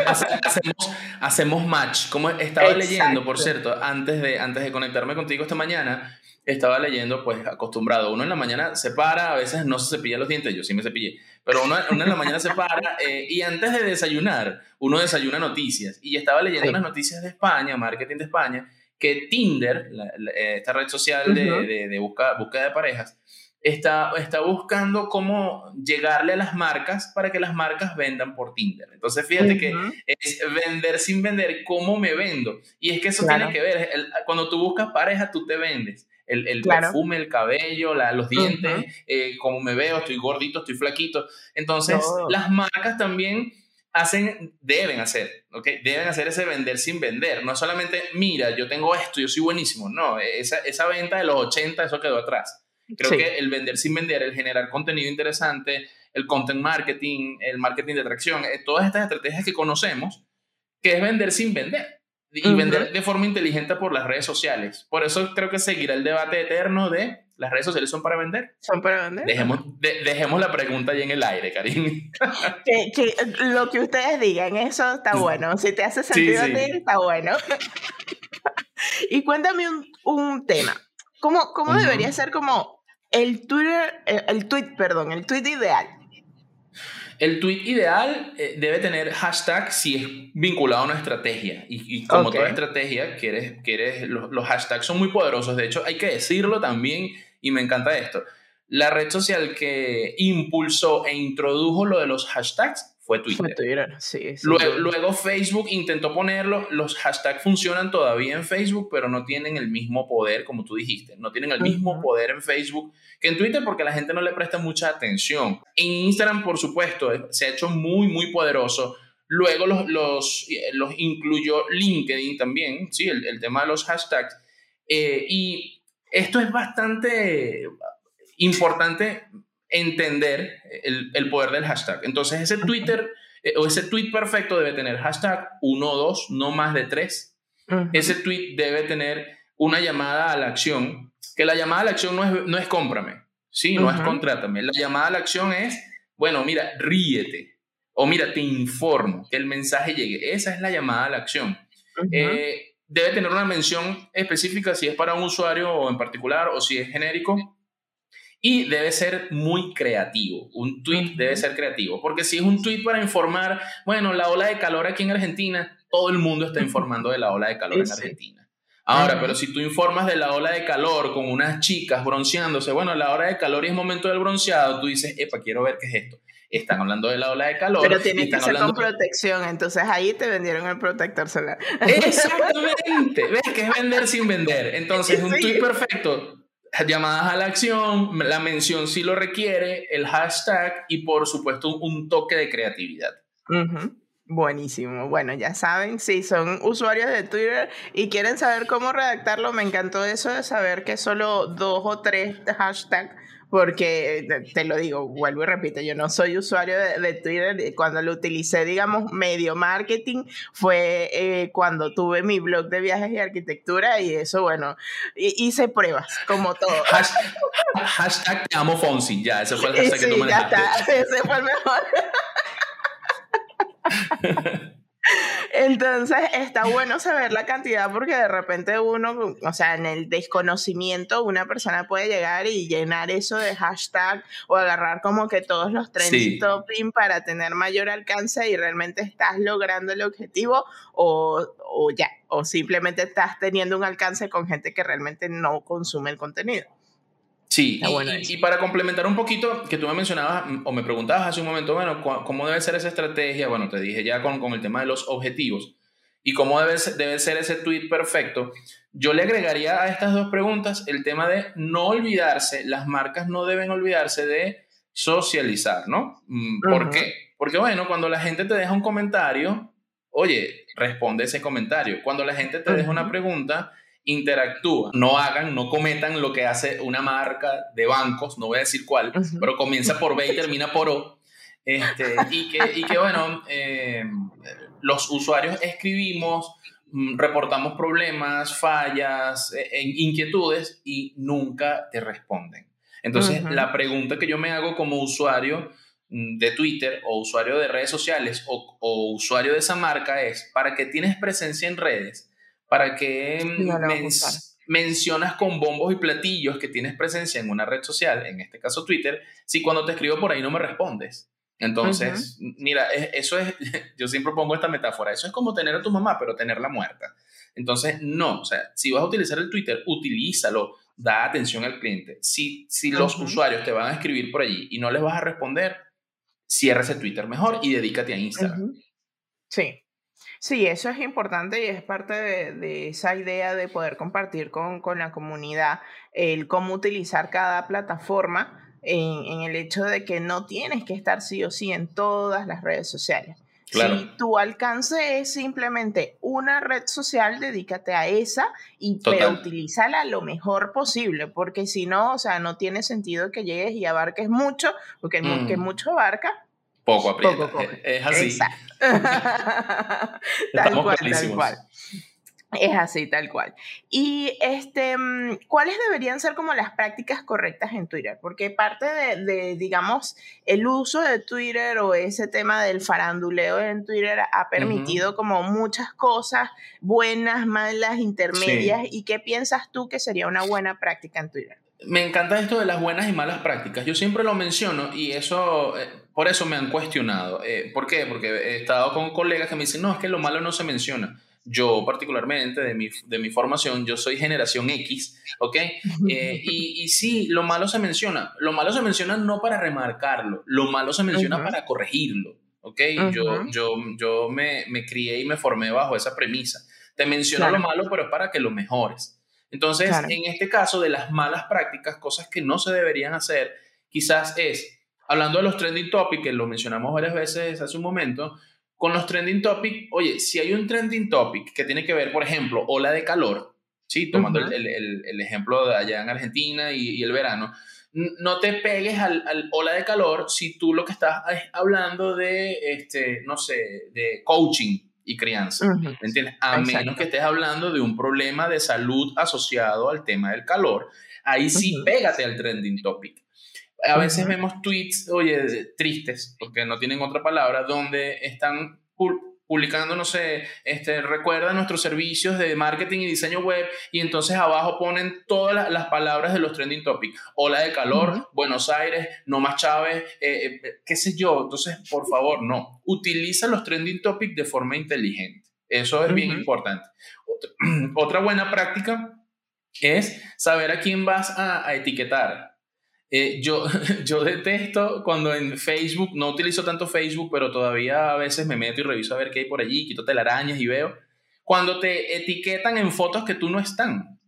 hacemos, hacemos, match. Como estaba leyendo, por cierto, antes de, antes de conectarme contigo esta mañana, estaba leyendo, pues acostumbrado. Uno en la mañana se para, a veces no se cepilla los dientes, yo sí me cepillé, pero uno, en la mañana se para eh, y antes de desayunar, uno desayuna noticias. Y estaba leyendo las noticias de España, marketing de España, que Tinder, eh, esta red social de, de, busca, búsqueda de parejas, está, está buscando cómo llegarle a las marcas para que las marcas vendan por Tinder. Entonces, fíjate que es vender sin vender, ¿cómo me vendo? Y es que eso tiene que ver, cuando tú buscas pareja, tú te vendes el, el perfume, el cabello, los dientes, eh, cómo me veo, estoy gordito, estoy flaquito. Entonces, las marcas también hacen, deben hacer, ¿ok? Deben hacer ese vender sin vender. No solamente, mira, yo tengo esto, yo soy buenísimo. No, esa, esa venta de los 80, eso quedó atrás. Creo que el vender sin vender, el generar contenido interesante, el content marketing, el marketing de atracción, eh, todas estas estrategias que conocemos, que es vender sin vender y vender de forma inteligente por las redes sociales. Por eso creo que seguirá el debate eterno de las redes sociales son para vender. Son para vender. Dejemos, dejemos la pregunta ahí en el aire, Karim. Que, lo que ustedes digan, eso está bueno. Si te hace sentido a ti, está bueno. y cuéntame un, un, tema. ¿Cómo, cómo debería ser como el Twitter, el, el tweet, perdón, el tweet ideal? El tweet ideal eh, debe tener hashtag si es vinculado a una estrategia. Y, como toda estrategia, quieres, quieres, los, los, hashtags son muy poderosos. De hecho, hay que decirlo también, y me encanta esto. La red social que impulsó e introdujo lo de los hashtags fue Twitter. sí, luego, Facebook intentó ponerlo, los hashtags funcionan todavía en Facebook, pero no tienen el mismo poder, como tú dijiste, no tienen el mismo poder en Facebook que en Twitter porque la gente no le presta mucha atención. En Instagram, por supuesto, se ha hecho muy, muy poderoso. Luego los, los, eh, los incluyó LinkedIn también, sí, el, tema de los hashtags. Eh, y esto es bastante importante entender el, el, poder del hashtag. Entonces, ese Twitter, eh, o ese tweet perfecto debe tener hashtag 1 o 2, no más de 3. Ese tweet debe tener una llamada a la acción, que la llamada a la acción no es, no es cómprame, ¿sí? No es contrátame. La llamada a la acción es, bueno, mira, ríete. O mira, te informo, que el mensaje llegue. Esa es la llamada a la acción. Eh, debe tener una mención específica si es para un usuario en particular o si es genérico. Y debe ser muy creativo. Un tweet debe ser creativo. Porque si es un tweet para informar, bueno, la ola de calor aquí en Argentina, todo el mundo está informando de la ola de calor en Argentina. Ahora, pero si tú informas de la ola de calor con unas chicas bronceándose, bueno, la hora de calor y es momento del bronceado, tú dices, epa, quiero ver qué es esto. Están hablando de la ola de calor. Pero tiene que ser con protección, entonces ahí te vendieron el protector solar. Exactamente, ves que es vender sin vender. Entonces, un tweet perfecto, llamadas a la acción, la mención si lo requiere, el hashtag y por supuesto un toque de creatividad. Buenísimo. Bueno, ya saben, si son usuarios de Twitter y quieren saber cómo redactarlo, me encantó eso de saber que solo dos o tres hashtags, porque te lo digo, vuelvo y repito, yo no soy usuario de, Twitter. Cuando lo utilicé, digamos, medio marketing, fue eh, cuando tuve mi blog de viajes y arquitectura y eso, bueno, hice pruebas, como todo. Hashtag, te amo Fonsi, ya, ese fue el hashtag que tú manejaste. Ya está, ese fue el mejor. Entonces está bueno saber la cantidad porque de repente uno, o sea, en el desconocimiento una persona puede llegar y llenar eso de hashtag o agarrar como que todos los trending topping para tener mayor alcance y realmente estás logrando el objetivo o, o ya, o simplemente estás teniendo un alcance con gente que realmente no consume el contenido. Sí, y, para complementar un poquito, que tú me mencionabas o me preguntabas hace un momento, bueno, ¿cómo debe ser esa estrategia? Bueno, te dije ya con, con el tema de los objetivos y cómo debe, debe ser ese tweet perfecto. Yo le agregaría a estas dos preguntas el tema de no olvidarse, las marcas no deben olvidarse de socializar, ¿no? Mm, ¿Por qué? Porque bueno, cuando la gente te deja un comentario, oye, responde ese comentario. Cuando la gente te deja una pregunta, interactúa. No hagan, no cometan lo que hace una marca de bancos, no voy a decir cuál, pero comienza por B y termina por O. Este, y, que, y, que, bueno, eh, los usuarios escribimos, mm, reportamos problemas, fallas, e, e inquietudes y nunca te responden. Entonces, la pregunta que yo me hago como usuario mm, de Twitter o usuario de redes sociales o, o usuario de esa marca es, ¿para qué tienes presencia en redes? ¿Para qué mencionas con bombos y platillos que tienes presencia en una red social, en este caso Twitter, si cuando te escribo por ahí no me respondes? Entonces, mira, eso es, yo siempre pongo esta metáfora, eso es como tener a tu mamá, pero tenerla muerta. Entonces, no, o sea, si vas a utilizar el Twitter, utilízalo, da atención al cliente. Si, si los usuarios te van a escribir por allí y no les vas a responder, cierra ese Twitter mejor y dedícate a Instagram. Sí, Sí, eso es importante y es parte de, esa idea de poder compartir con, la comunidad el cómo utilizar cada plataforma en, el hecho de que no tienes que estar sí o sí en todas las redes sociales. Si tu alcance es simplemente una red social, dedícate a esa y pero utilízala lo mejor posible, porque si no, o sea, no tiene sentido que llegues y abarques mucho, porque que mm. mucho abarca, poco aprieta. Es, así. tal cual, tal cual. Es así, tal cual. Y este, ¿cuáles deberían ser como las prácticas correctas en Twitter? Porque parte de, digamos, el uso de Twitter o ese tema del faranduleo en Twitter ha permitido como muchas cosas buenas, malas, intermedias. ¿Y qué piensas tú que sería una buena práctica en Twitter? Me encanta esto de las buenas y malas prácticas. Yo siempre lo menciono y eso, eh, por eso me han cuestionado. Eh, ¿Por qué? Porque he estado con colegas que me dicen, no, es que lo malo no se menciona. Yo particularmente, de mi, de mi formación, yo soy generación X, ¿ok? Eh, y, y, sí, lo malo se menciona. Lo malo se menciona no para remarcarlo, lo malo se menciona para corregirlo, ¿ok? Yo, yo, yo me, me, crié y me formé bajo esa premisa. Te menciono lo malo, pero es para que lo mejores. Entonces, en este caso de las malas prácticas, cosas que no se deberían hacer, quizás es, hablando de los trending topics, que lo mencionamos varias veces hace un momento, con los trending topics, oye, si hay un trending topic que tiene que ver, por ejemplo, ola de calor, ¿sí? tomando el, ejemplo de allá en Argentina y, el verano, no te pegues al, al, ola de calor si tú lo que estás es hablando de, este, no sé, de coaching y crianza. ¿Me entiendes? A menos que estés hablando de un problema de salud asociado al tema del calor. Ahí sí, pégate al trending topic. A veces vemos tweets, oye, tristes, porque no tienen otra palabra, donde están publicando, no sé, este, recuerda nuestros servicios de marketing y diseño web y entonces abajo ponen todas las, palabras de los trending topics. Ola de calor, Buenos Aires, no más Chávez, eh, eh, qué sé yo. Entonces, por favor, no. Utiliza los trending topics de forma inteligente. Eso es bien importante. Otra, buena práctica es saber a quién vas a etiquetar. Eh, yo, yo detesto cuando en Facebook, no utilizo tanto Facebook, pero todavía a veces me meto y reviso a ver qué hay por allí, quito telarañas y veo. Cuando te etiquetan en fotos que tú no están.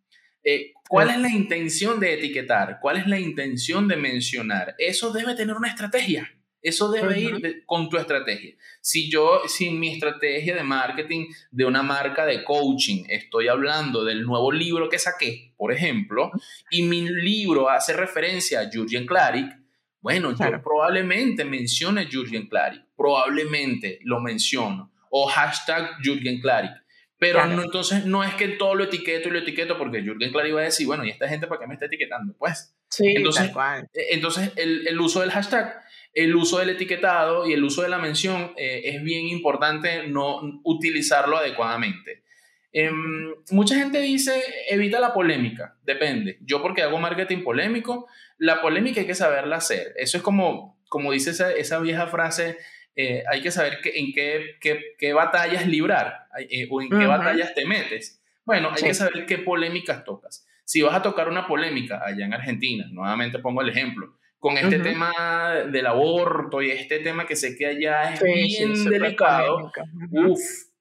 Eh, ¿Cuál es la intención de etiquetar? ¿Cuál es la intención de mencionar? Eso debe tener una estrategia. Eso debe ir con tu estrategia. Si yo, sin mi estrategia de marketing de una marca de coaching, estoy hablando del nuevo libro que saqué, por ejemplo, y mi libro hace referencia a Jurgen Klarik, bueno, yo probablemente mencione Jurgen Klarik, probablemente lo menciono, o hashtag Jurgen Klarik. Pero no, entonces no es que todo lo etiqueto y lo etiqueto porque Jurgen Klarik va a decir, bueno, ¿y esta gente para qué me está etiquetando? Pues. Sí, entonces, e, entonces el, el uso del hashtag el uso del etiquetado y el uso de la mención eh, es bien importante no utilizarlo adecuadamente. Em, mucha gente dice evita la polémica, depende. Yo porque hago marketing polémico, la polémica hay que saberla hacer. Eso es como, como dice esa, vieja frase, eh, hay que saber que, en qué, qué, batallas librar eh, o en qué batallas te metes. Bueno, hay que saber qué polémicas tocas. Si vas a tocar una polémica allá en Argentina, nuevamente pongo el ejemplo, con este tema del aborto y este tema que sé que allá es bien delicado. Uf,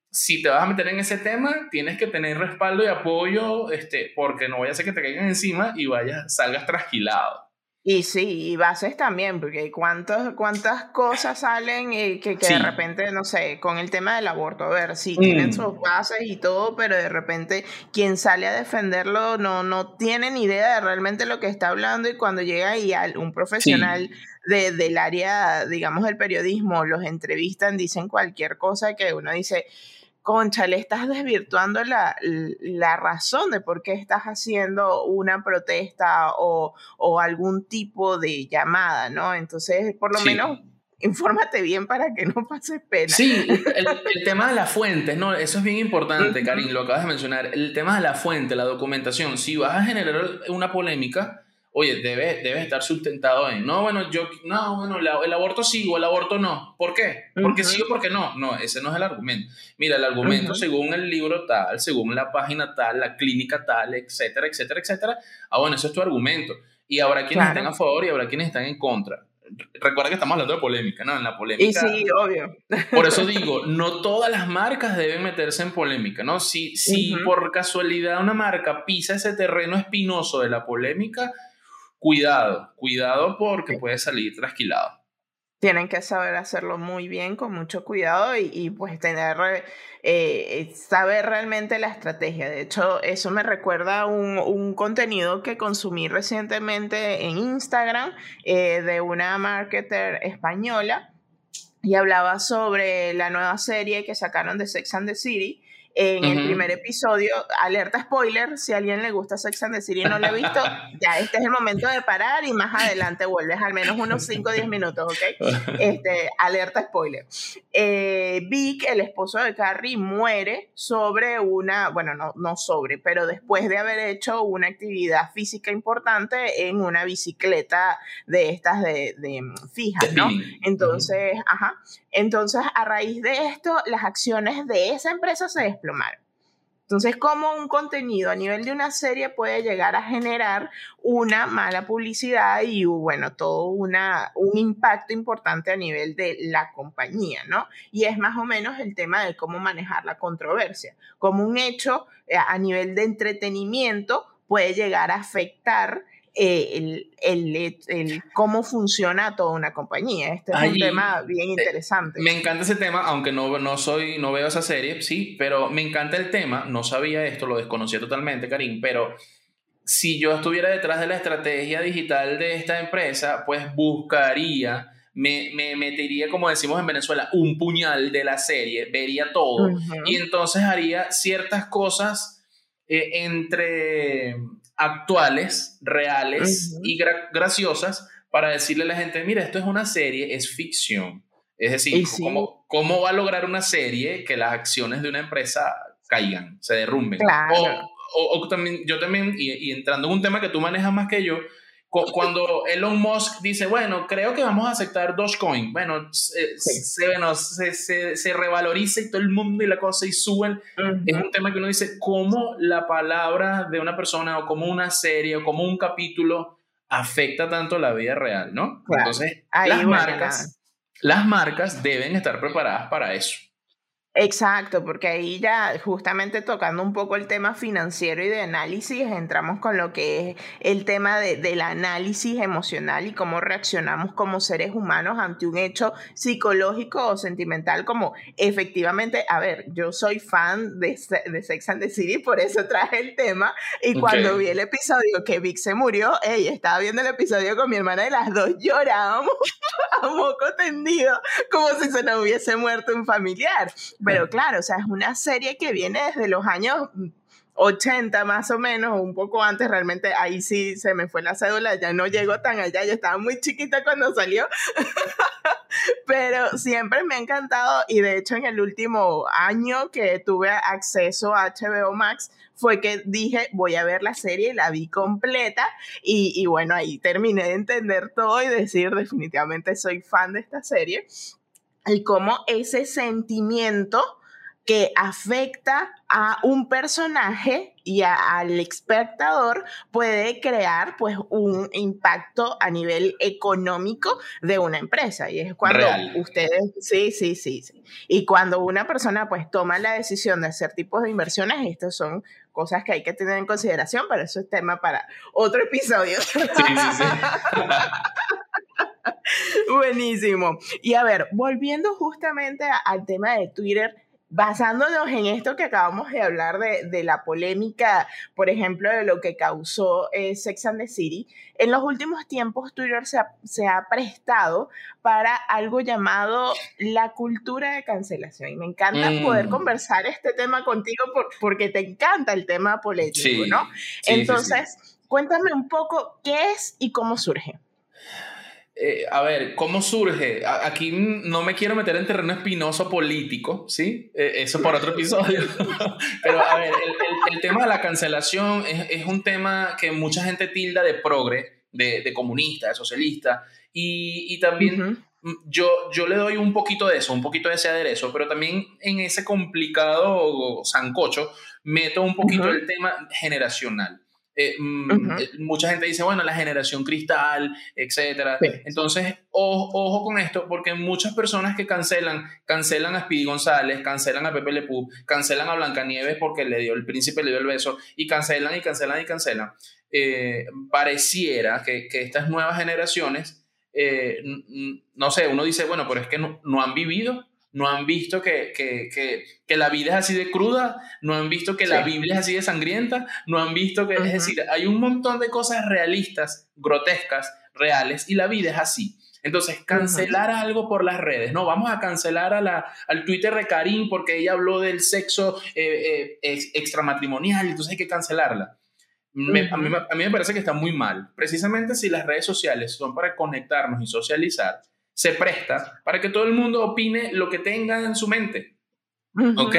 si te vas a meter en ese tema, tienes que tener respaldo y apoyo, este, porque no vaya a ser que te caigan encima y vayas, salgas trasquilado. Y sí, y bases también, porque cuántas, cuántas cosas salen y que, que de repente, no sé, con el tema del aborto, a ver, sí, tienen mm. sus bases y todo, pero de repente quien sale a defenderlo no, no tiene ni idea de realmente lo que está hablando y cuando llega ahí un profesional de, del área, digamos, del periodismo, los entrevistan, dicen cualquier cosa que uno dice concha, le estás desvirtuando la, razón de por qué estás haciendo una protesta o, algún tipo de llamada, ¿no? Entonces, por lo menos infórmate bien para que no pases pena. Sí, el, tema de las fuentes, ¿no? Eso es bien importante, Karin, lo acabas de mencionar. El tema de la fuente, la documentación. Si vas a generar una polémica, oye, debe, debe estar sustentado en, no, bueno, yo, no, bueno, el aborto sí o el aborto no. ¿Por qué? Porque sí o porque no. No, ese no es el argumento. Mira, el argumento según el libro tal, según la página tal, la clínica tal, etcétera, etcétera, etcétera. Ah, bueno, ese es tu argumento. Y habrá quienes estén a favor y habrá quienes están en contra. Recuerda que estamos hablando de polémica, ¿no? En la polémica. Y sí, obvio. Por eso digo, no todas las marcas deben meterse en polémica, ¿no? Si, si por casualidad una marca pisa ese terreno espinoso de la polémica, cuidado, cuidado porque puede salir trasquilado. Tienen que saber hacerlo muy bien, con mucho cuidado y, pues tener, eh, saber realmente la estrategia. De hecho, eso me recuerda un, un contenido que consumí recientemente en Instagram eh, de una marketer española y hablaba sobre la nueva serie que sacaron de Sex and the City en el primer episodio, alerta spoiler, si a alguien le gusta Sex and the City y no lo ha visto, ya este es el momento de parar y más adelante vuelves al menos unos 5 o 10 minutos, ¿ok? Este, alerta spoiler. Eh, Vic, el esposo de Carrie, muere sobre una, bueno, no, no sobre, pero después de haber hecho una actividad física importante en una bicicleta de estas de, de fijas, ¿no? Entonces, ajá. Entonces, a raíz de esto, las acciones de esa empresa se desplomaron. Entonces, ¿cómo un contenido a nivel de una serie puede llegar a generar una mala publicidad y, bueno, todo una, un impacto importante a nivel de la compañía, ¿no? Y es más o menos el tema de cómo manejar la controversia. Como un hecho eh, a nivel de entretenimiento puede llegar a afectar eh, el, el, cómo funciona toda una compañía. Este es un tema bien interesante. Me encanta ese tema, aunque no, no, soy, no veo esa serie, sí, pero me encanta el tema. No sabía esto, lo desconocía totalmente, Karim, pero si yo estuviera detrás de la estrategia digital de esta empresa, pues buscaría, me, me metería, como decimos en Venezuela, un puñal de la serie, vería todo y entonces haría ciertas cosas eh, entre actuales, reales y graciosas para decirle a la gente, mira, esto es una serie, es ficción. Es decir, ¿cómo, ¿cómo, va a lograr una serie que las acciones de una empresa caigan, se derrumben? Claro o, también, yo también, y, entrando en un tema que tú manejas más que yo, cuando Elon Musk dice, bueno, creo que vamos a aceptar Dogecoin, bueno, se, se, se, revaloriza y todo el mundo y la cosa y suben, es un tema que uno dice, cómo la palabra de una persona o como una serie o como un capítulo afecta tanto la vida real, ¿no? Entonces, las, marcas, las marcas deben estar preparadas para eso. Exacto, porque ahí ya justamente tocando un poco el tema financiero y de análisis, entramos con lo que es el tema de, del análisis emocional y cómo reaccionamos como seres humanos ante un hecho psicológico o sentimental, como efectivamente, a ver, yo soy fan de, de Sex and the City, por eso traje el tema, y cuando vi el episodio que Vic se murió, ella estaba viendo el episodio con mi hermana y las dos llorábamos a moco tendido, como si se nos hubiese muerto un familiar. Pero claro, o sea, es una serie que viene desde los años 80 más o menos, un poco antes, realmente ahí sí se me fue la cédula, ya no llego tan allá, yo estaba muy chiquita cuando salió, pero siempre me ha encantado y de hecho en el último año que tuve acceso a HBO Max fue que dije voy a ver la serie, la vi completa y, y bueno, ahí terminé de entender todo y decir definitivamente soy fan de esta serie y cómo ese sentimiento que afecta a un personaje y al espectador puede crear pues un impacto a nivel económico de una empresa. Y es cuando ustedes sí, sí sí sí. Y cuando una persona pues toma la decisión de hacer tipos de inversiones estas son cosas que hay que tener en consideración pero eso es tema para otro episodio. Sí, sí, sí. Buenísimo. Y a ver, volviendo justamente al tema de Twitter, basándonos en esto que acabamos de hablar de, la polémica, por ejemplo, de lo que causó eh, Sex and the City, en los últimos tiempos Twitter se ha, prestado para algo llamado la cultura de cancelación. Y me encanta poder mm. conversar este tema contigo porque te encanta el tema político, ¿no? Entonces, cuéntame un poco qué es y cómo surge. Eh, a ver, ¿cómo surge? aquí no me quiero meter en terreno espinoso político, ¿sí? Eh, eso por otro episodio. Pero a ver, el, tema de la cancelación es, un tema que mucha gente tilda de progre, de, comunista, de socialista, y, también yo, yo le doy un poquito de eso, un poquito de ese aderezo, pero también en ese complicado sancocho meto un poquito el tema generacional. Eh, mm, eh, mucha gente dice, bueno, la generación cristal, etcétera. Entonces, ojo, con esto, porque muchas personas que cancelan, cancelan a Speedy González, cancelan a Pepe Le cancelan a Blancanieves porque le dio, el príncipe le dio el beso, y cancelan y cancelan y cancelan. Eh, pareciera que, que, estas nuevas generaciones, no sé, uno dice, bueno, pero es que no, no han vivido no han visto que, que, que, que, la vida es así de cruda, no han visto que la Biblia es así de sangrienta, no han visto que, es decir, hay un montón de cosas realistas, grotescas, reales, y la vida es así. Entonces, cancelar algo por las redes, no, vamos a cancelar a la, al Twitter de Karim porque ella habló del sexo eh, eh, extramatrimonial, entonces hay que cancelarla. a, mí, a mí me parece que está muy mal. Precisamente si las redes sociales son para conectarnos y socializar, se presta para que todo el mundo opine lo que tenga en su mente. ¿Ok?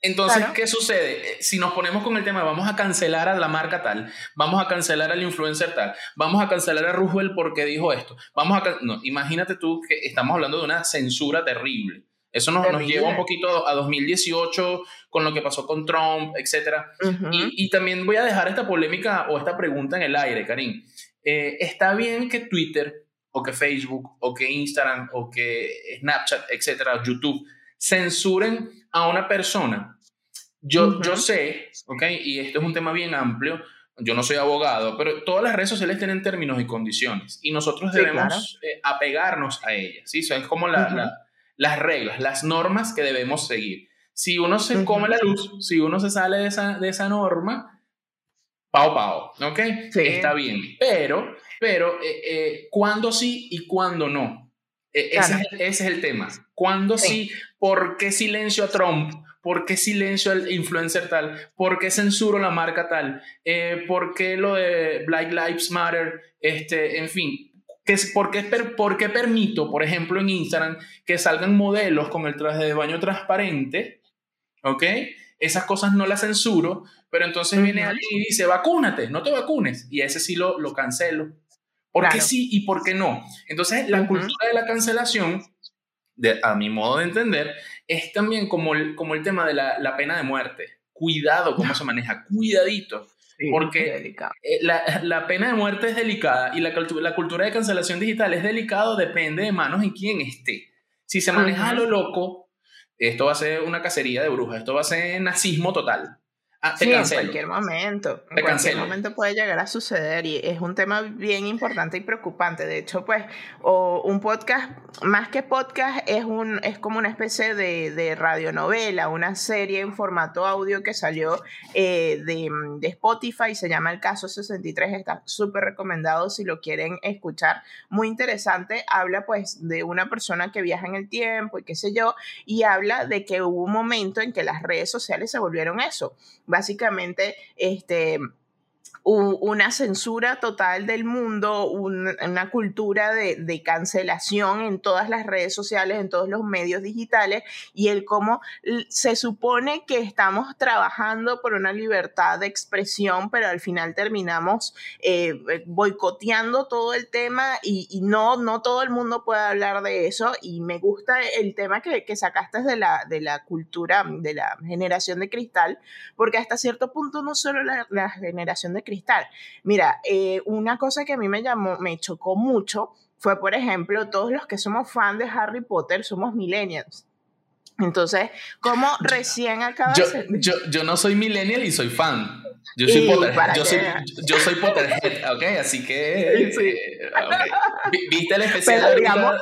Entonces, ¿qué sucede? Si nos ponemos con el tema, vamos a cancelar a la marca tal, vamos a cancelar al influencer tal, vamos a cancelar a Roosevelt porque dijo esto, vamos a... No, imagínate tú que estamos hablando de una censura terrible. Eso nos, nos lleva un poquito a 2018 con lo que pasó con Trump, etc. y, y, también voy a dejar esta polémica o esta pregunta en el aire, Karim. Eh, ¿Está bien que Twitter o que Facebook, o que Instagram, o que Snapchat, etcétera, YouTube, censuren a una persona. Yo, yo sé, ¿ok? Y esto es un tema bien amplio. Yo no soy abogado, pero todas las redes sociales tienen términos y condiciones y nosotros debemos eh, apegarnos a ellas, ¿sí? Son como las reglas, las normas que debemos seguir. Si uno se come la luz, si uno se sale de esa, de esa norma, Pau Pau, ¿ok? Está bien, pero, pero, eh, eh, ¿cuándo sí y cuándo no? E, ese, es el tema. ¿Cuándo sí? ¿Por qué silencio a Trump? ¿Por qué silencio al influencer tal? ¿Por qué censuro la marca tal? Eh, ¿Por qué lo de Black Lives Matter? Este, en fin, ¿por, qué, ¿por qué permito, por ejemplo, en Instagram que salgan modelos con el traje de baño transparente? ¿Ok? Esas cosas no las censuro, pero entonces viene alguien y dice, vacúnate, no te vacunes. Y ese sí lo, lo cancelo. ¿Por qué sí y por qué no? Entonces, la cultura de la cancelación, de, a mi modo de entender, es también como el, como el tema de la, la pena de muerte. Cuidado cómo se maneja, cuidadito. porque eh, la, la, pena de muerte es delicada y la, la cultura de cancelación digital es delicado, depende de manos en quién esté. Si se maneja a lo loco, esto va a ser una cacería de brujas, esto va a ser nazismo total. Ah, sí, en cualquier momento. En cualquier momento puede llegar a suceder y es un tema bien importante y preocupante. De hecho, pues, o un podcast, más que podcast, es, un, es como una especie de, de radionovela, una serie en formato audio que salió eh, de, de, Spotify, se llama El Caso 63, está súper recomendado si lo quieren escuchar. Muy interesante, habla pues de una persona que viaja en el tiempo y qué sé yo, y habla de que hubo un momento en que las redes sociales se volvieron eso básicamente, este, una censura total del mundo, una cultura de, cancelación en todas las redes sociales, en todos los medios digitales, y el cómo se supone que estamos trabajando por una libertad de expresión, pero al final terminamos eh, boicoteando todo el tema y, no, no todo el mundo puede hablar de eso, y me gusta el tema que, sacaste de la, de la cultura, de la generación de cristal, porque hasta cierto punto no solo la, la generación de cristal, Mira, eh, una cosa que a mí me llamó, me chocó mucho fue, por ejemplo, todos los que somos fans de Harry Potter somos millennials. Entonces, como recién acaba yo, yo, yo, no soy millennial y soy fan. Yo soy, Potterhead, yo, soy, yo soy Potterhead, ¿ok? Así que... Sí. Eh, ¿Viste el especial? Digamos,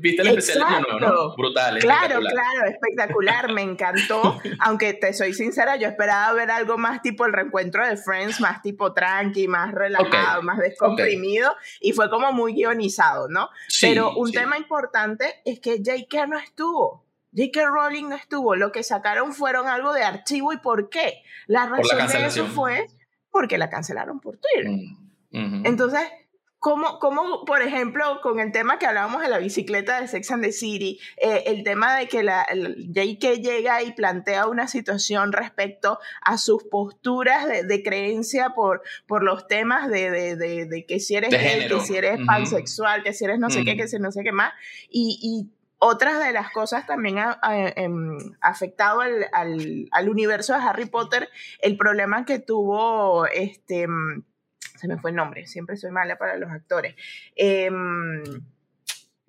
¿Viste el especial no, no? Brutal. Claro, claro, espectacular, me encantó. Aunque te soy sincera, yo esperaba ver algo más tipo el reencuentro de Friends, más tipo tranqui, más relajado, más descomprimido, y fue como muy guionizado, ¿no? Pero un tema importante es que J.K. no estuvo. J.K. Rowling no estuvo. Lo que sacaron fueron algo de archivo. ¿Y por qué? La razón de eso fue porque la cancelaron por Twitter. Mm, Entonces, ¿cómo, ¿cómo, por ejemplo, con el tema que hablábamos de la bicicleta de Sex and the City, eh, el tema de que la, J.K. llega y plantea una situación respecto a sus posturas de, creencia por, por los temas de, de, que si eres gay, que si eres pansexual, que si eres no sé qué, que si no sé qué más, y, y otras de las cosas también ha, em, afectado al, universo de Harry Potter, el problema que tuvo, este, mm, se me fue el nombre, siempre soy mala para los actores. Em,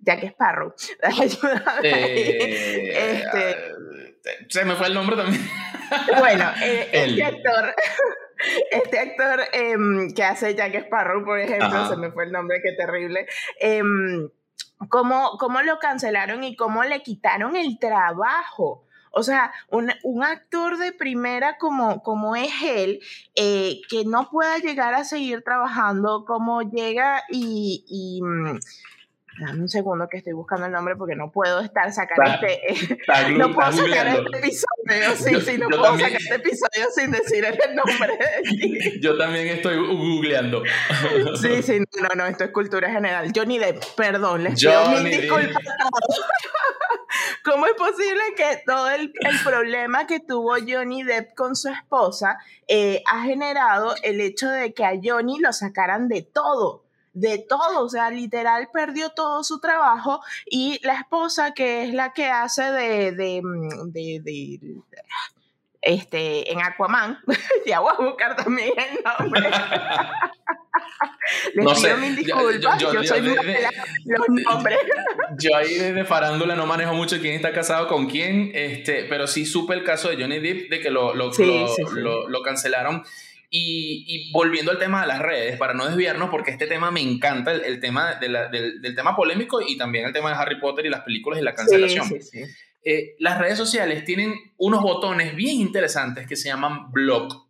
Jack Sparrow. Eh, este, ah, se me fue el nombre también. Bueno, eh, este actor, este actor em, que hace Jack Sparrow, por ejemplo, se me fue el nombre, qué terrible cómo, cómo lo cancelaron y cómo le quitaron el trabajo. O sea, un, un, actor de primera como, como es él, eh, que no pueda llegar a seguir trabajando, como llega y, mm, Dame un segundo que estoy buscando el nombre porque no puedo estar sacar este. no puedo sacar este episodio. Sí, sí, no puedo sacar este episodio sin decir el nombre. yo también estoy googleando. sí, sí, no, no, esto es cultura general. Johnny Depp, perdón, les pido mil disculpas. ¿Cómo es posible que todo el, el, problema que tuvo Johnny Depp con su esposa eh, ha generado el hecho de que a Johnny lo sacaran de todo? De todo, o sea, literal perdió todo su trabajo y la esposa que es la que hace de, de, mm, de, este, en Aquaman, ya voy a buscar también el nombre. Les no pido sé, mil disculpas, yo, soy muy de, los nombres. Yo ahí desde farándula no manejo mucho quién está casado con quién, este, pero sí supe el caso de Johnny Depp de que lo, lo, lo, lo cancelaron y, volviendo al tema de las redes, para no desviarnos, porque este tema me encanta, el, tema del, tema polémico y también el tema de Harry Potter y las películas y la cancelación. Eh, las redes sociales tienen unos botones bien interesantes que se llaman blog.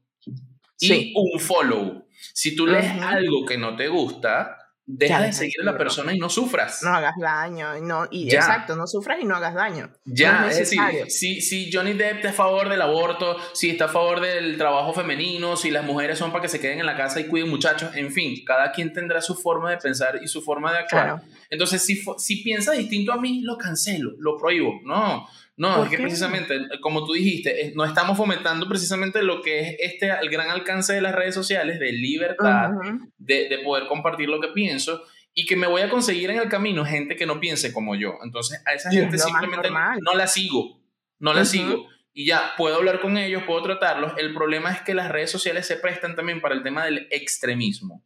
y un follow. Si tú lees algo que no te gusta, deja de seguir a la persona y no sufras. No hagas daño. No, y exacto, no sufras y no hagas daño. Ya, es, decir, si, si Johnny Depp está a favor del aborto, si está a favor del trabajo femenino, si las mujeres son para que se queden en la casa y cuiden muchachos, en fin, cada quien tendrá su forma de pensar y su forma de actuar. Entonces, si, si piensa distinto a mí, lo cancelo, lo prohíbo. No, no, es que precisamente, como tú dijiste, no estamos fomentando precisamente lo que es este el gran alcance de las redes sociales, de libertad, de, de, poder compartir lo que pienso y que me voy a conseguir en el camino gente que no piense como yo. Entonces, a esa gente simplemente no la sigo, no la sigo. Y ya, puedo hablar con ellos, puedo tratarlos. El problema es que las redes sociales se prestan también para el tema del extremismo.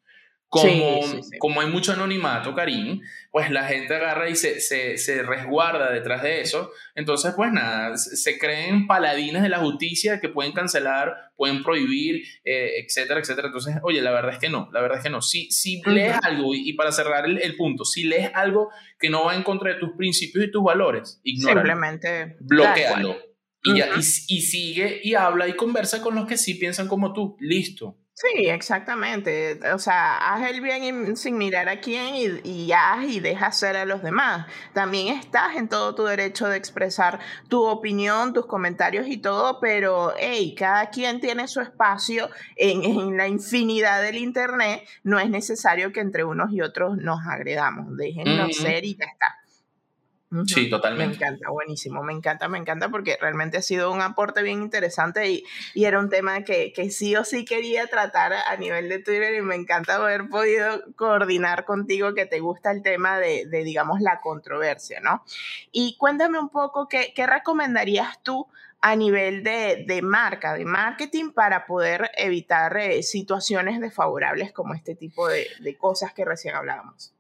Como, como hay mucho anonimato, Karim, pues la gente agarra y se, se, se, resguarda detrás de eso. Entonces, pues nada, se creen paladines de la justicia que pueden cancelar, pueden prohibir, eh, etcétera, etcétera. Entonces, oye, la verdad es que no, la verdad es que no. Si, si lees algo, y, para cerrar el, el, punto, si lees algo que no va en contra de tus principios y tus valores, ignóralo. Simplemente. Bloquealo. Y, ya, y, y sigue y habla y conversa con los que sí piensan como tú. Listo. Sí, exactamente. O sea, haz el bien sin mirar a quién y, y haz y deja hacer a los demás. También estás en todo tu derecho de expresar tu opinión, tus comentarios y todo, pero hey, cada quien tiene su espacio en, en la infinidad del Internet. No es necesario que entre unos y otros nos agredamos. Déjenlo ser y ya está. Sí, totalmente. Me encanta, buenísimo, me encanta, me encanta porque realmente ha sido un aporte bien interesante y, y era un tema que, que, sí o sí quería tratar a nivel de Twitter y me encanta haber podido coordinar contigo que te gusta el tema de, de digamos, la controversia, ¿no? Y cuéntame un poco qué, qué recomendarías tú a nivel de, de, marca, de marketing, para poder evitar eh, situaciones desfavorables como este tipo de, de cosas que recién hablábamos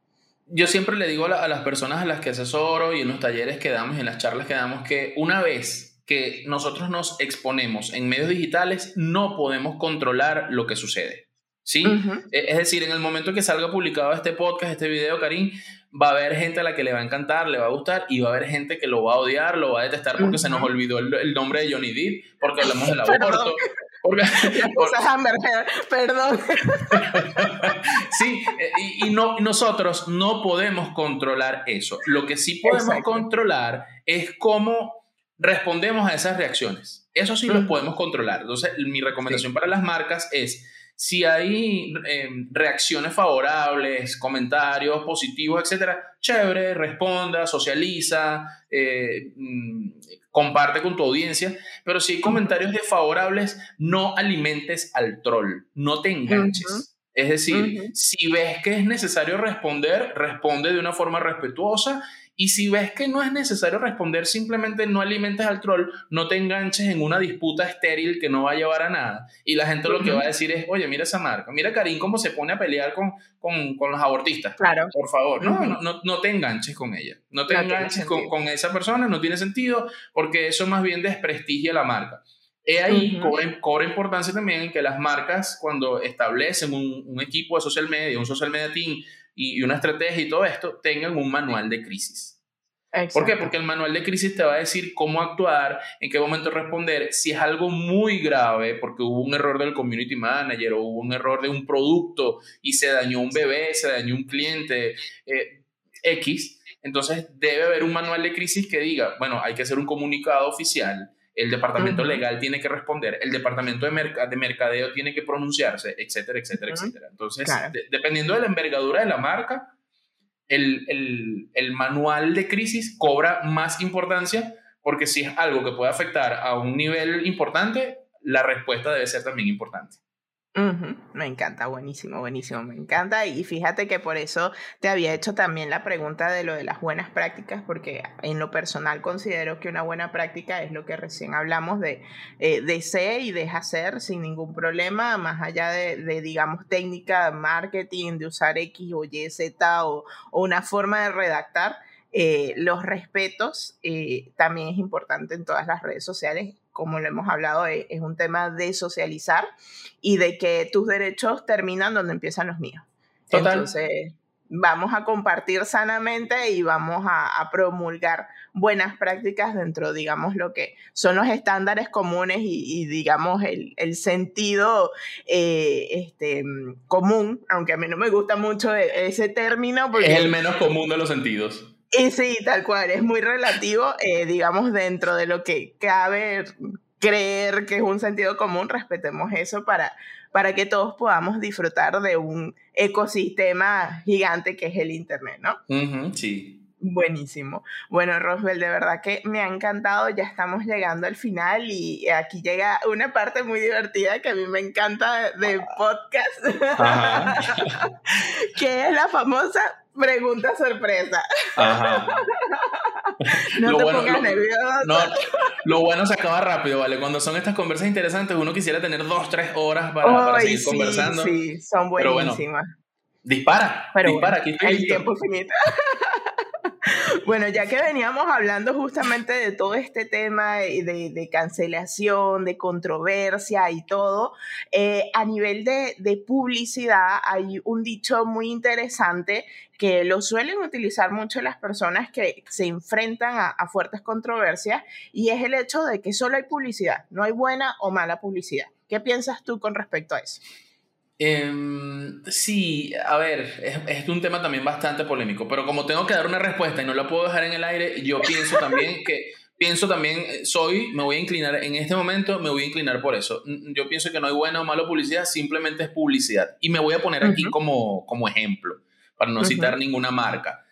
yo siempre le digo a, las personas a las que asesoro y en los talleres que damos y en las charlas que damos que una vez que nosotros nos exponemos en medios digitales, no podemos controlar lo que sucede. ¿Sí? E, es decir, en el momento que salga publicado este podcast, este video, Karim, va a haber gente a la que le va a encantar, le va a gustar, y va a haber gente que lo va a odiar, lo va a detestar porque se nos olvidó el, nombre de Johnny Depp, porque hablamos del aborto, perdón. sí, eh, y, no, nosotros no podemos controlar eso. Lo que sí podemos controlar es cómo respondemos a esas reacciones. Eso sí lo podemos controlar. Entonces, mi recomendación para las marcas es si hay eh, reacciones favorables, comentarios positivos, etcétera, chévere, responda, socializa, eh, mm, comparte con tu audiencia, pero si hay comentarios desfavorables, no alimentes al troll, no te enganches. Es decir, si ves que es necesario responder, responde de una forma respetuosa y si ves que no es necesario responder, simplemente no alimentes al troll, no te enganches en una disputa estéril que no va a llevar a nada. Y la gente lo que va a decir es, oye, mira esa marca, mira Karim cómo se pone a pelear con, con, con los abortistas. Claro. Por favor, no, no, no, te enganches con ella, no te enganches con, con, esa persona, no tiene sentido, porque eso más bien desprestigia la marca. He ahí cobra, importancia también que las marcas, cuando establecen un, un equipo de social media, un social media team, y, una estrategia y todo esto tengan un manual de crisis. ¿Por qué? Porque el manual de crisis te va a decir cómo actuar, en qué momento responder, si es algo muy grave, porque hubo un error del community manager o hubo un error de un producto y se dañó un bebé, se dañó un cliente eh, X, entonces debe haber un manual de crisis que diga, bueno, hay que hacer un comunicado oficial, el departamento legal tiene que responder, el departamento de, de mercadeo tiene que pronunciarse, etcétera, etcétera, etcétera. Entonces, dependiendo de la envergadura de la marca, el, el, el, manual de crisis cobra más importancia porque si es algo que puede afectar a un nivel importante, la respuesta debe ser también importante. Me encanta, buenísimo, buenísimo, me encanta. Y fíjate que por eso te había hecho también la pregunta de lo de las buenas prácticas, porque en lo personal considero que una buena práctica es lo que recién hablamos de, eh, ser y de hacer sin ningún problema, más allá de, de, digamos, técnica, marketing, de usar X o Y, Z o, o una forma de redactar. Eh, los respetos eh, también es importante en todas las redes sociales como lo hemos hablado, es, un tema de socializar y de que tus derechos terminan donde empiezan los míos. Entonces, vamos a compartir sanamente y vamos a, promulgar buenas prácticas dentro, digamos, lo que son los estándares comunes y, digamos, el, sentido eh, este, común, aunque a mí no me gusta mucho e, ese término. Porque, es el menos común de los sentidos. Y sí, tal cual, es muy relativo, eh, digamos, dentro de lo que cabe creer que es un sentido común, respetemos eso para, para que todos podamos disfrutar de un ecosistema gigante que es el Internet, ¿no? sí. Buenísimo. Bueno, Roswell, de verdad que me ha encantado. Ya estamos llegando al final y aquí llega una parte muy divertida que a mí me encanta de podcast, que es la famosa pregunta sorpresa. no lo te bueno, pongas nervioso. lo bueno se acaba rápido, ¿vale? Cuando son estas conversas interesantes, uno quisiera tener dos, tres horas para, seguir conversando. Sí, son buenísimas. dispara, dispara, aquí estoy el tiempo finito. Bueno, ya que veníamos hablando justamente de todo este tema de, de cancelación, de controversia y todo, eh, a nivel de, de, publicidad hay un dicho muy interesante que lo suelen utilizar mucho las personas que se enfrentan a, a fuertes controversias y es el hecho de que solo hay publicidad, no hay buena o mala publicidad. ¿Qué piensas tú con respecto a eso? Em, sí, a ver, es, es, un tema también bastante polémico, pero como tengo que dar una respuesta y no la puedo dejar en el aire, yo pienso también que, pienso también, eh, soy, me voy a inclinar, en este momento me voy a inclinar por eso. Yo pienso que no hay buena o mala publicidad, simplemente es publicidad. Y me voy a poner aquí como, como ejemplo, para no citar ninguna marca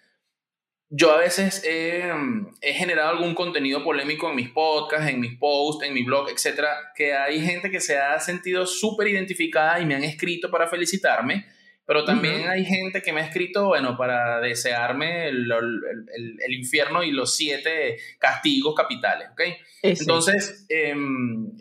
yo a veces he, generado algún contenido polémico en mis podcasts, en mis posts, en mi blog, etcétera, que hay gente que se ha sentido súper identificada y me han escrito para felicitarme, pero también hay gente que me ha escrito, bueno, para desearme el, infierno y los siete castigos capitales, ¿ok? Entonces, em,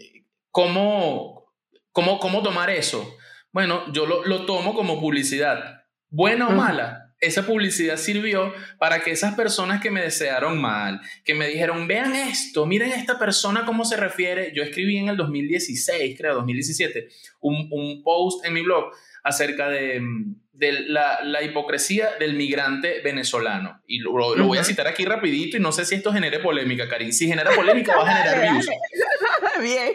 ¿cómo, cómo, cómo tomar eso? Bueno, yo lo, lo tomo como publicidad, buena o mala esa publicidad sirvió para que esas personas que me desearon mal, que me dijeron, vean esto, miren esta persona cómo se refiere. Yo escribí en el 2016, creo, 2017, un, un post en mi blog acerca de, de la, la, hipocresía del migrante venezolano. Y lo, lo, voy a citar aquí rapidito y no sé si esto genere polémica, Karin. Si genera polémica, va a generar views. Bien.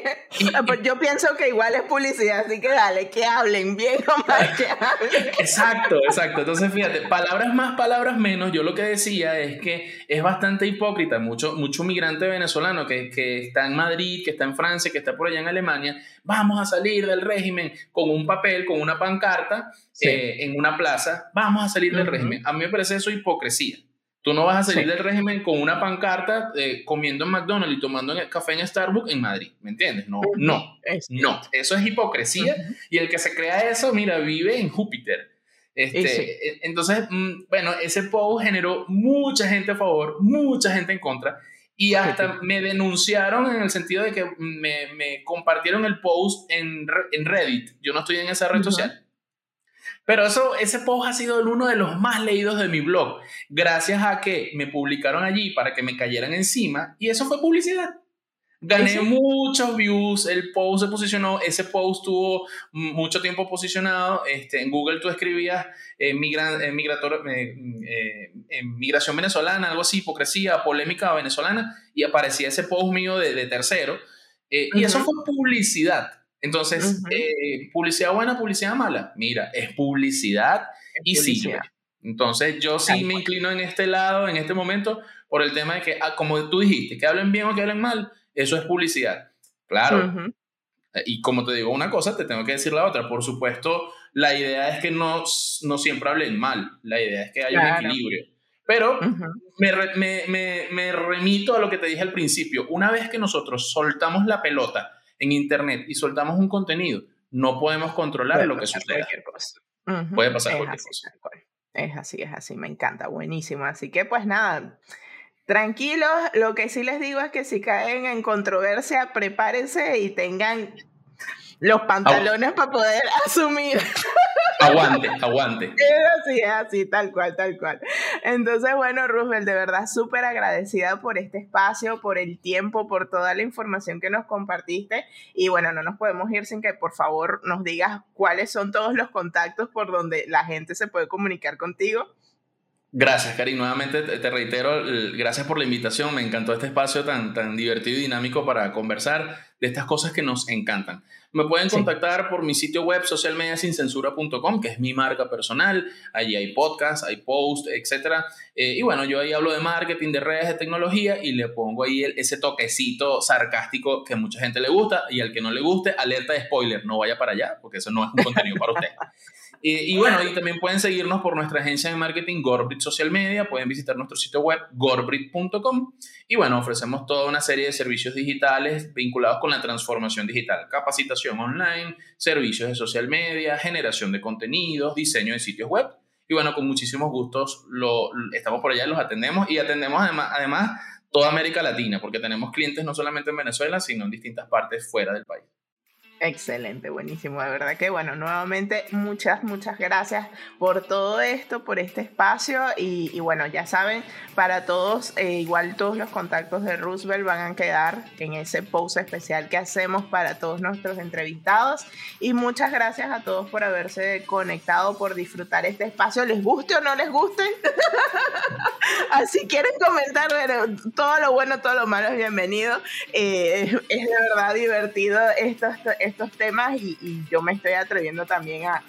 Ah, pues yo pienso que igual es publicidad, así que dale, que hablen bien o mal, que hablen. Exacto, exacto. Entonces, fíjate, palabras más, palabras menos. Yo lo que decía es que es bastante hipócrita. Mucho, mucho migrante venezolano que, que está en Madrid, que está en Francia, que está por allá en Alemania, vamos a salir del régimen con un papel, con una pancarta eh, en una plaza, vamos a salir del régimen. A mí me parece eso hipocresía. Tú no vas a salir del régimen con una pancarta eh, comiendo en McDonald's y tomando café en Starbucks en Madrid, ¿me entiendes? No, no, no. Eso es hipocresía y el que se crea eso, mira, vive en Júpiter. Este, e, entonces, mm, bueno, ese post generó mucha gente a favor, mucha gente en contra y hasta me denunciaron en el sentido de que me, me compartieron el post en, en, Reddit. Yo no estoy en esa red social. Pero eso, ese post ha sido uno de los más leídos de mi blog, gracias a que me publicaron allí para que me cayeran encima y eso fue publicidad. Gané muchos views, el post se posicionó, ese post tuvo mucho tiempo posicionado, este, en Google tú escribías eh, migra, eh, eh, eh, migración venezolana, algo así, hipocresía, polémica venezolana, y aparecía ese post mío de, de tercero, y eso fue publicidad. Entonces, publicidad buena, publicidad mala, mira, es publicidad y sí. Entonces, yo sí me inclino en este lado, en este momento, por el tema de que, ah, como tú dijiste, que hablen bien o que hablen mal, eso es publicidad. Claro. Y como te digo una cosa, te tengo que decir la otra. Por supuesto, la idea es que no, no siempre hablen mal. La idea es que haya un equilibrio. Pero me, me, me, remito a lo que te dije al principio. Una vez que nosotros soltamos la pelota en Internet y soltamos un contenido, no podemos controlar lo que sucede. Puede pasar cualquier cosa. Es así, es así, me encanta, buenísimo. Así que pues nada, Tranquilos, lo que sí les digo es que si caen en controversia, prepárense y tengan los pantalones para poder asumir. aguante, aguante. Es así, es así, tal cual, tal cual. Entonces, bueno, Roosevelt, de verdad súper agradecida por este espacio, por el tiempo, por toda la información que nos compartiste. Y bueno, no nos podemos ir sin que por favor nos digas cuáles son todos los contactos por donde la gente se puede comunicar contigo. Gracias, Cari. Nuevamente te reitero, gracias por la invitación. Me encantó este espacio tan, tan divertido y dinámico para conversar de estas cosas que nos encantan. Me pueden contactar por mi sitio web socialmediasincensura.com, que es mi marca personal. Allí hay podcasts, hay posts, etc. Eh, y bueno, yo ahí hablo de marketing, de redes, de tecnología y le pongo ahí ese toquecito sarcástico que a mucha gente le gusta y al que no le guste, alerta de spoiler, no vaya para allá, porque eso no es un contenido para usted. Y, bueno, y también pueden seguirnos por nuestra agencia de marketing Gorbrit Social Media, pueden visitar nuestro sitio web gorbrit.com y bueno, ofrecemos toda una serie de servicios digitales vinculados con la transformación digital, capacitación online, servicios de social media, generación de contenidos, diseño de sitios web. Y bueno, con muchísimos gustos lo, estamos por allá, los atendemos y atendemos además, además toda América Latina, porque tenemos clientes no solamente en Venezuela, sino en distintas partes fuera del país. Excelente, buenísimo. De verdad que, bueno, nuevamente muchas, muchas gracias por todo esto, por este espacio. Y, bueno, ya saben, para todos, eh, igual todos los contactos de Roosevelt van a quedar en ese post especial que hacemos para todos nuestros entrevistados. Y muchas gracias a todos por haberse conectado, por disfrutar este espacio. ¿Les guste o no les guste? Así quieren comentar todo lo bueno, todo lo malo es bienvenido. Eh, es de verdad divertido esto estos temas y, yo me estoy atreviendo también a,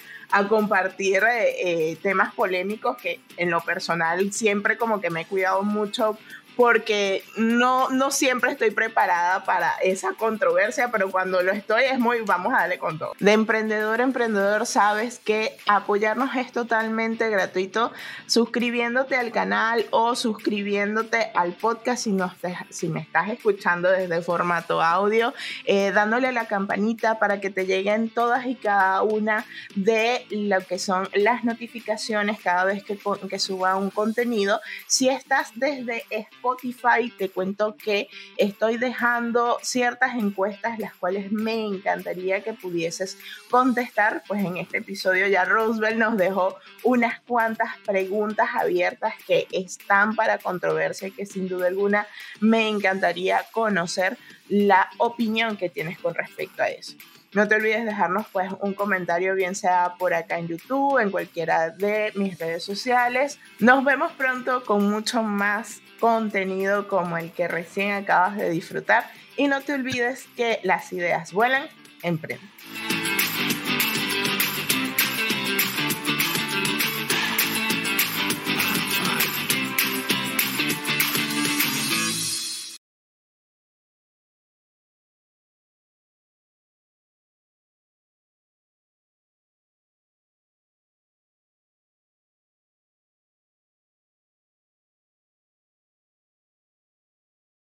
compartir eh, eh, temas polémicos que en lo personal siempre como que me he cuidado mucho porque no, no siempre estoy preparada para esa controversia, pero cuando lo estoy es muy, vamos a darle con todo. De emprendedor a emprendedor sabes que apoyarnos es totalmente gratuito, suscribiéndote al canal o suscribiéndote al podcast si, no si me estás escuchando desde formato audio, eh, dándole la campanita para que te lleguen todas y cada una de lo que son las notificaciones cada vez que, que suba un contenido. Si estás desde Spotify, Spotify, te cuento que estoy dejando ciertas encuestas las cuales me encantaría que pudieses contestar. Pues en este episodio ya Roosevelt nos dejó unas cuantas preguntas abiertas que están para controversia y que sin duda alguna me encantaría conocer la opinión que tienes con respecto a eso. No te olvides dejarnos pues un comentario, bien sea por acá en YouTube, en cualquiera de mis redes sociales. Nos vemos pronto con mucho más contenido como el que recién acabas de disfrutar y no te olvides que las ideas vuelan, emprende.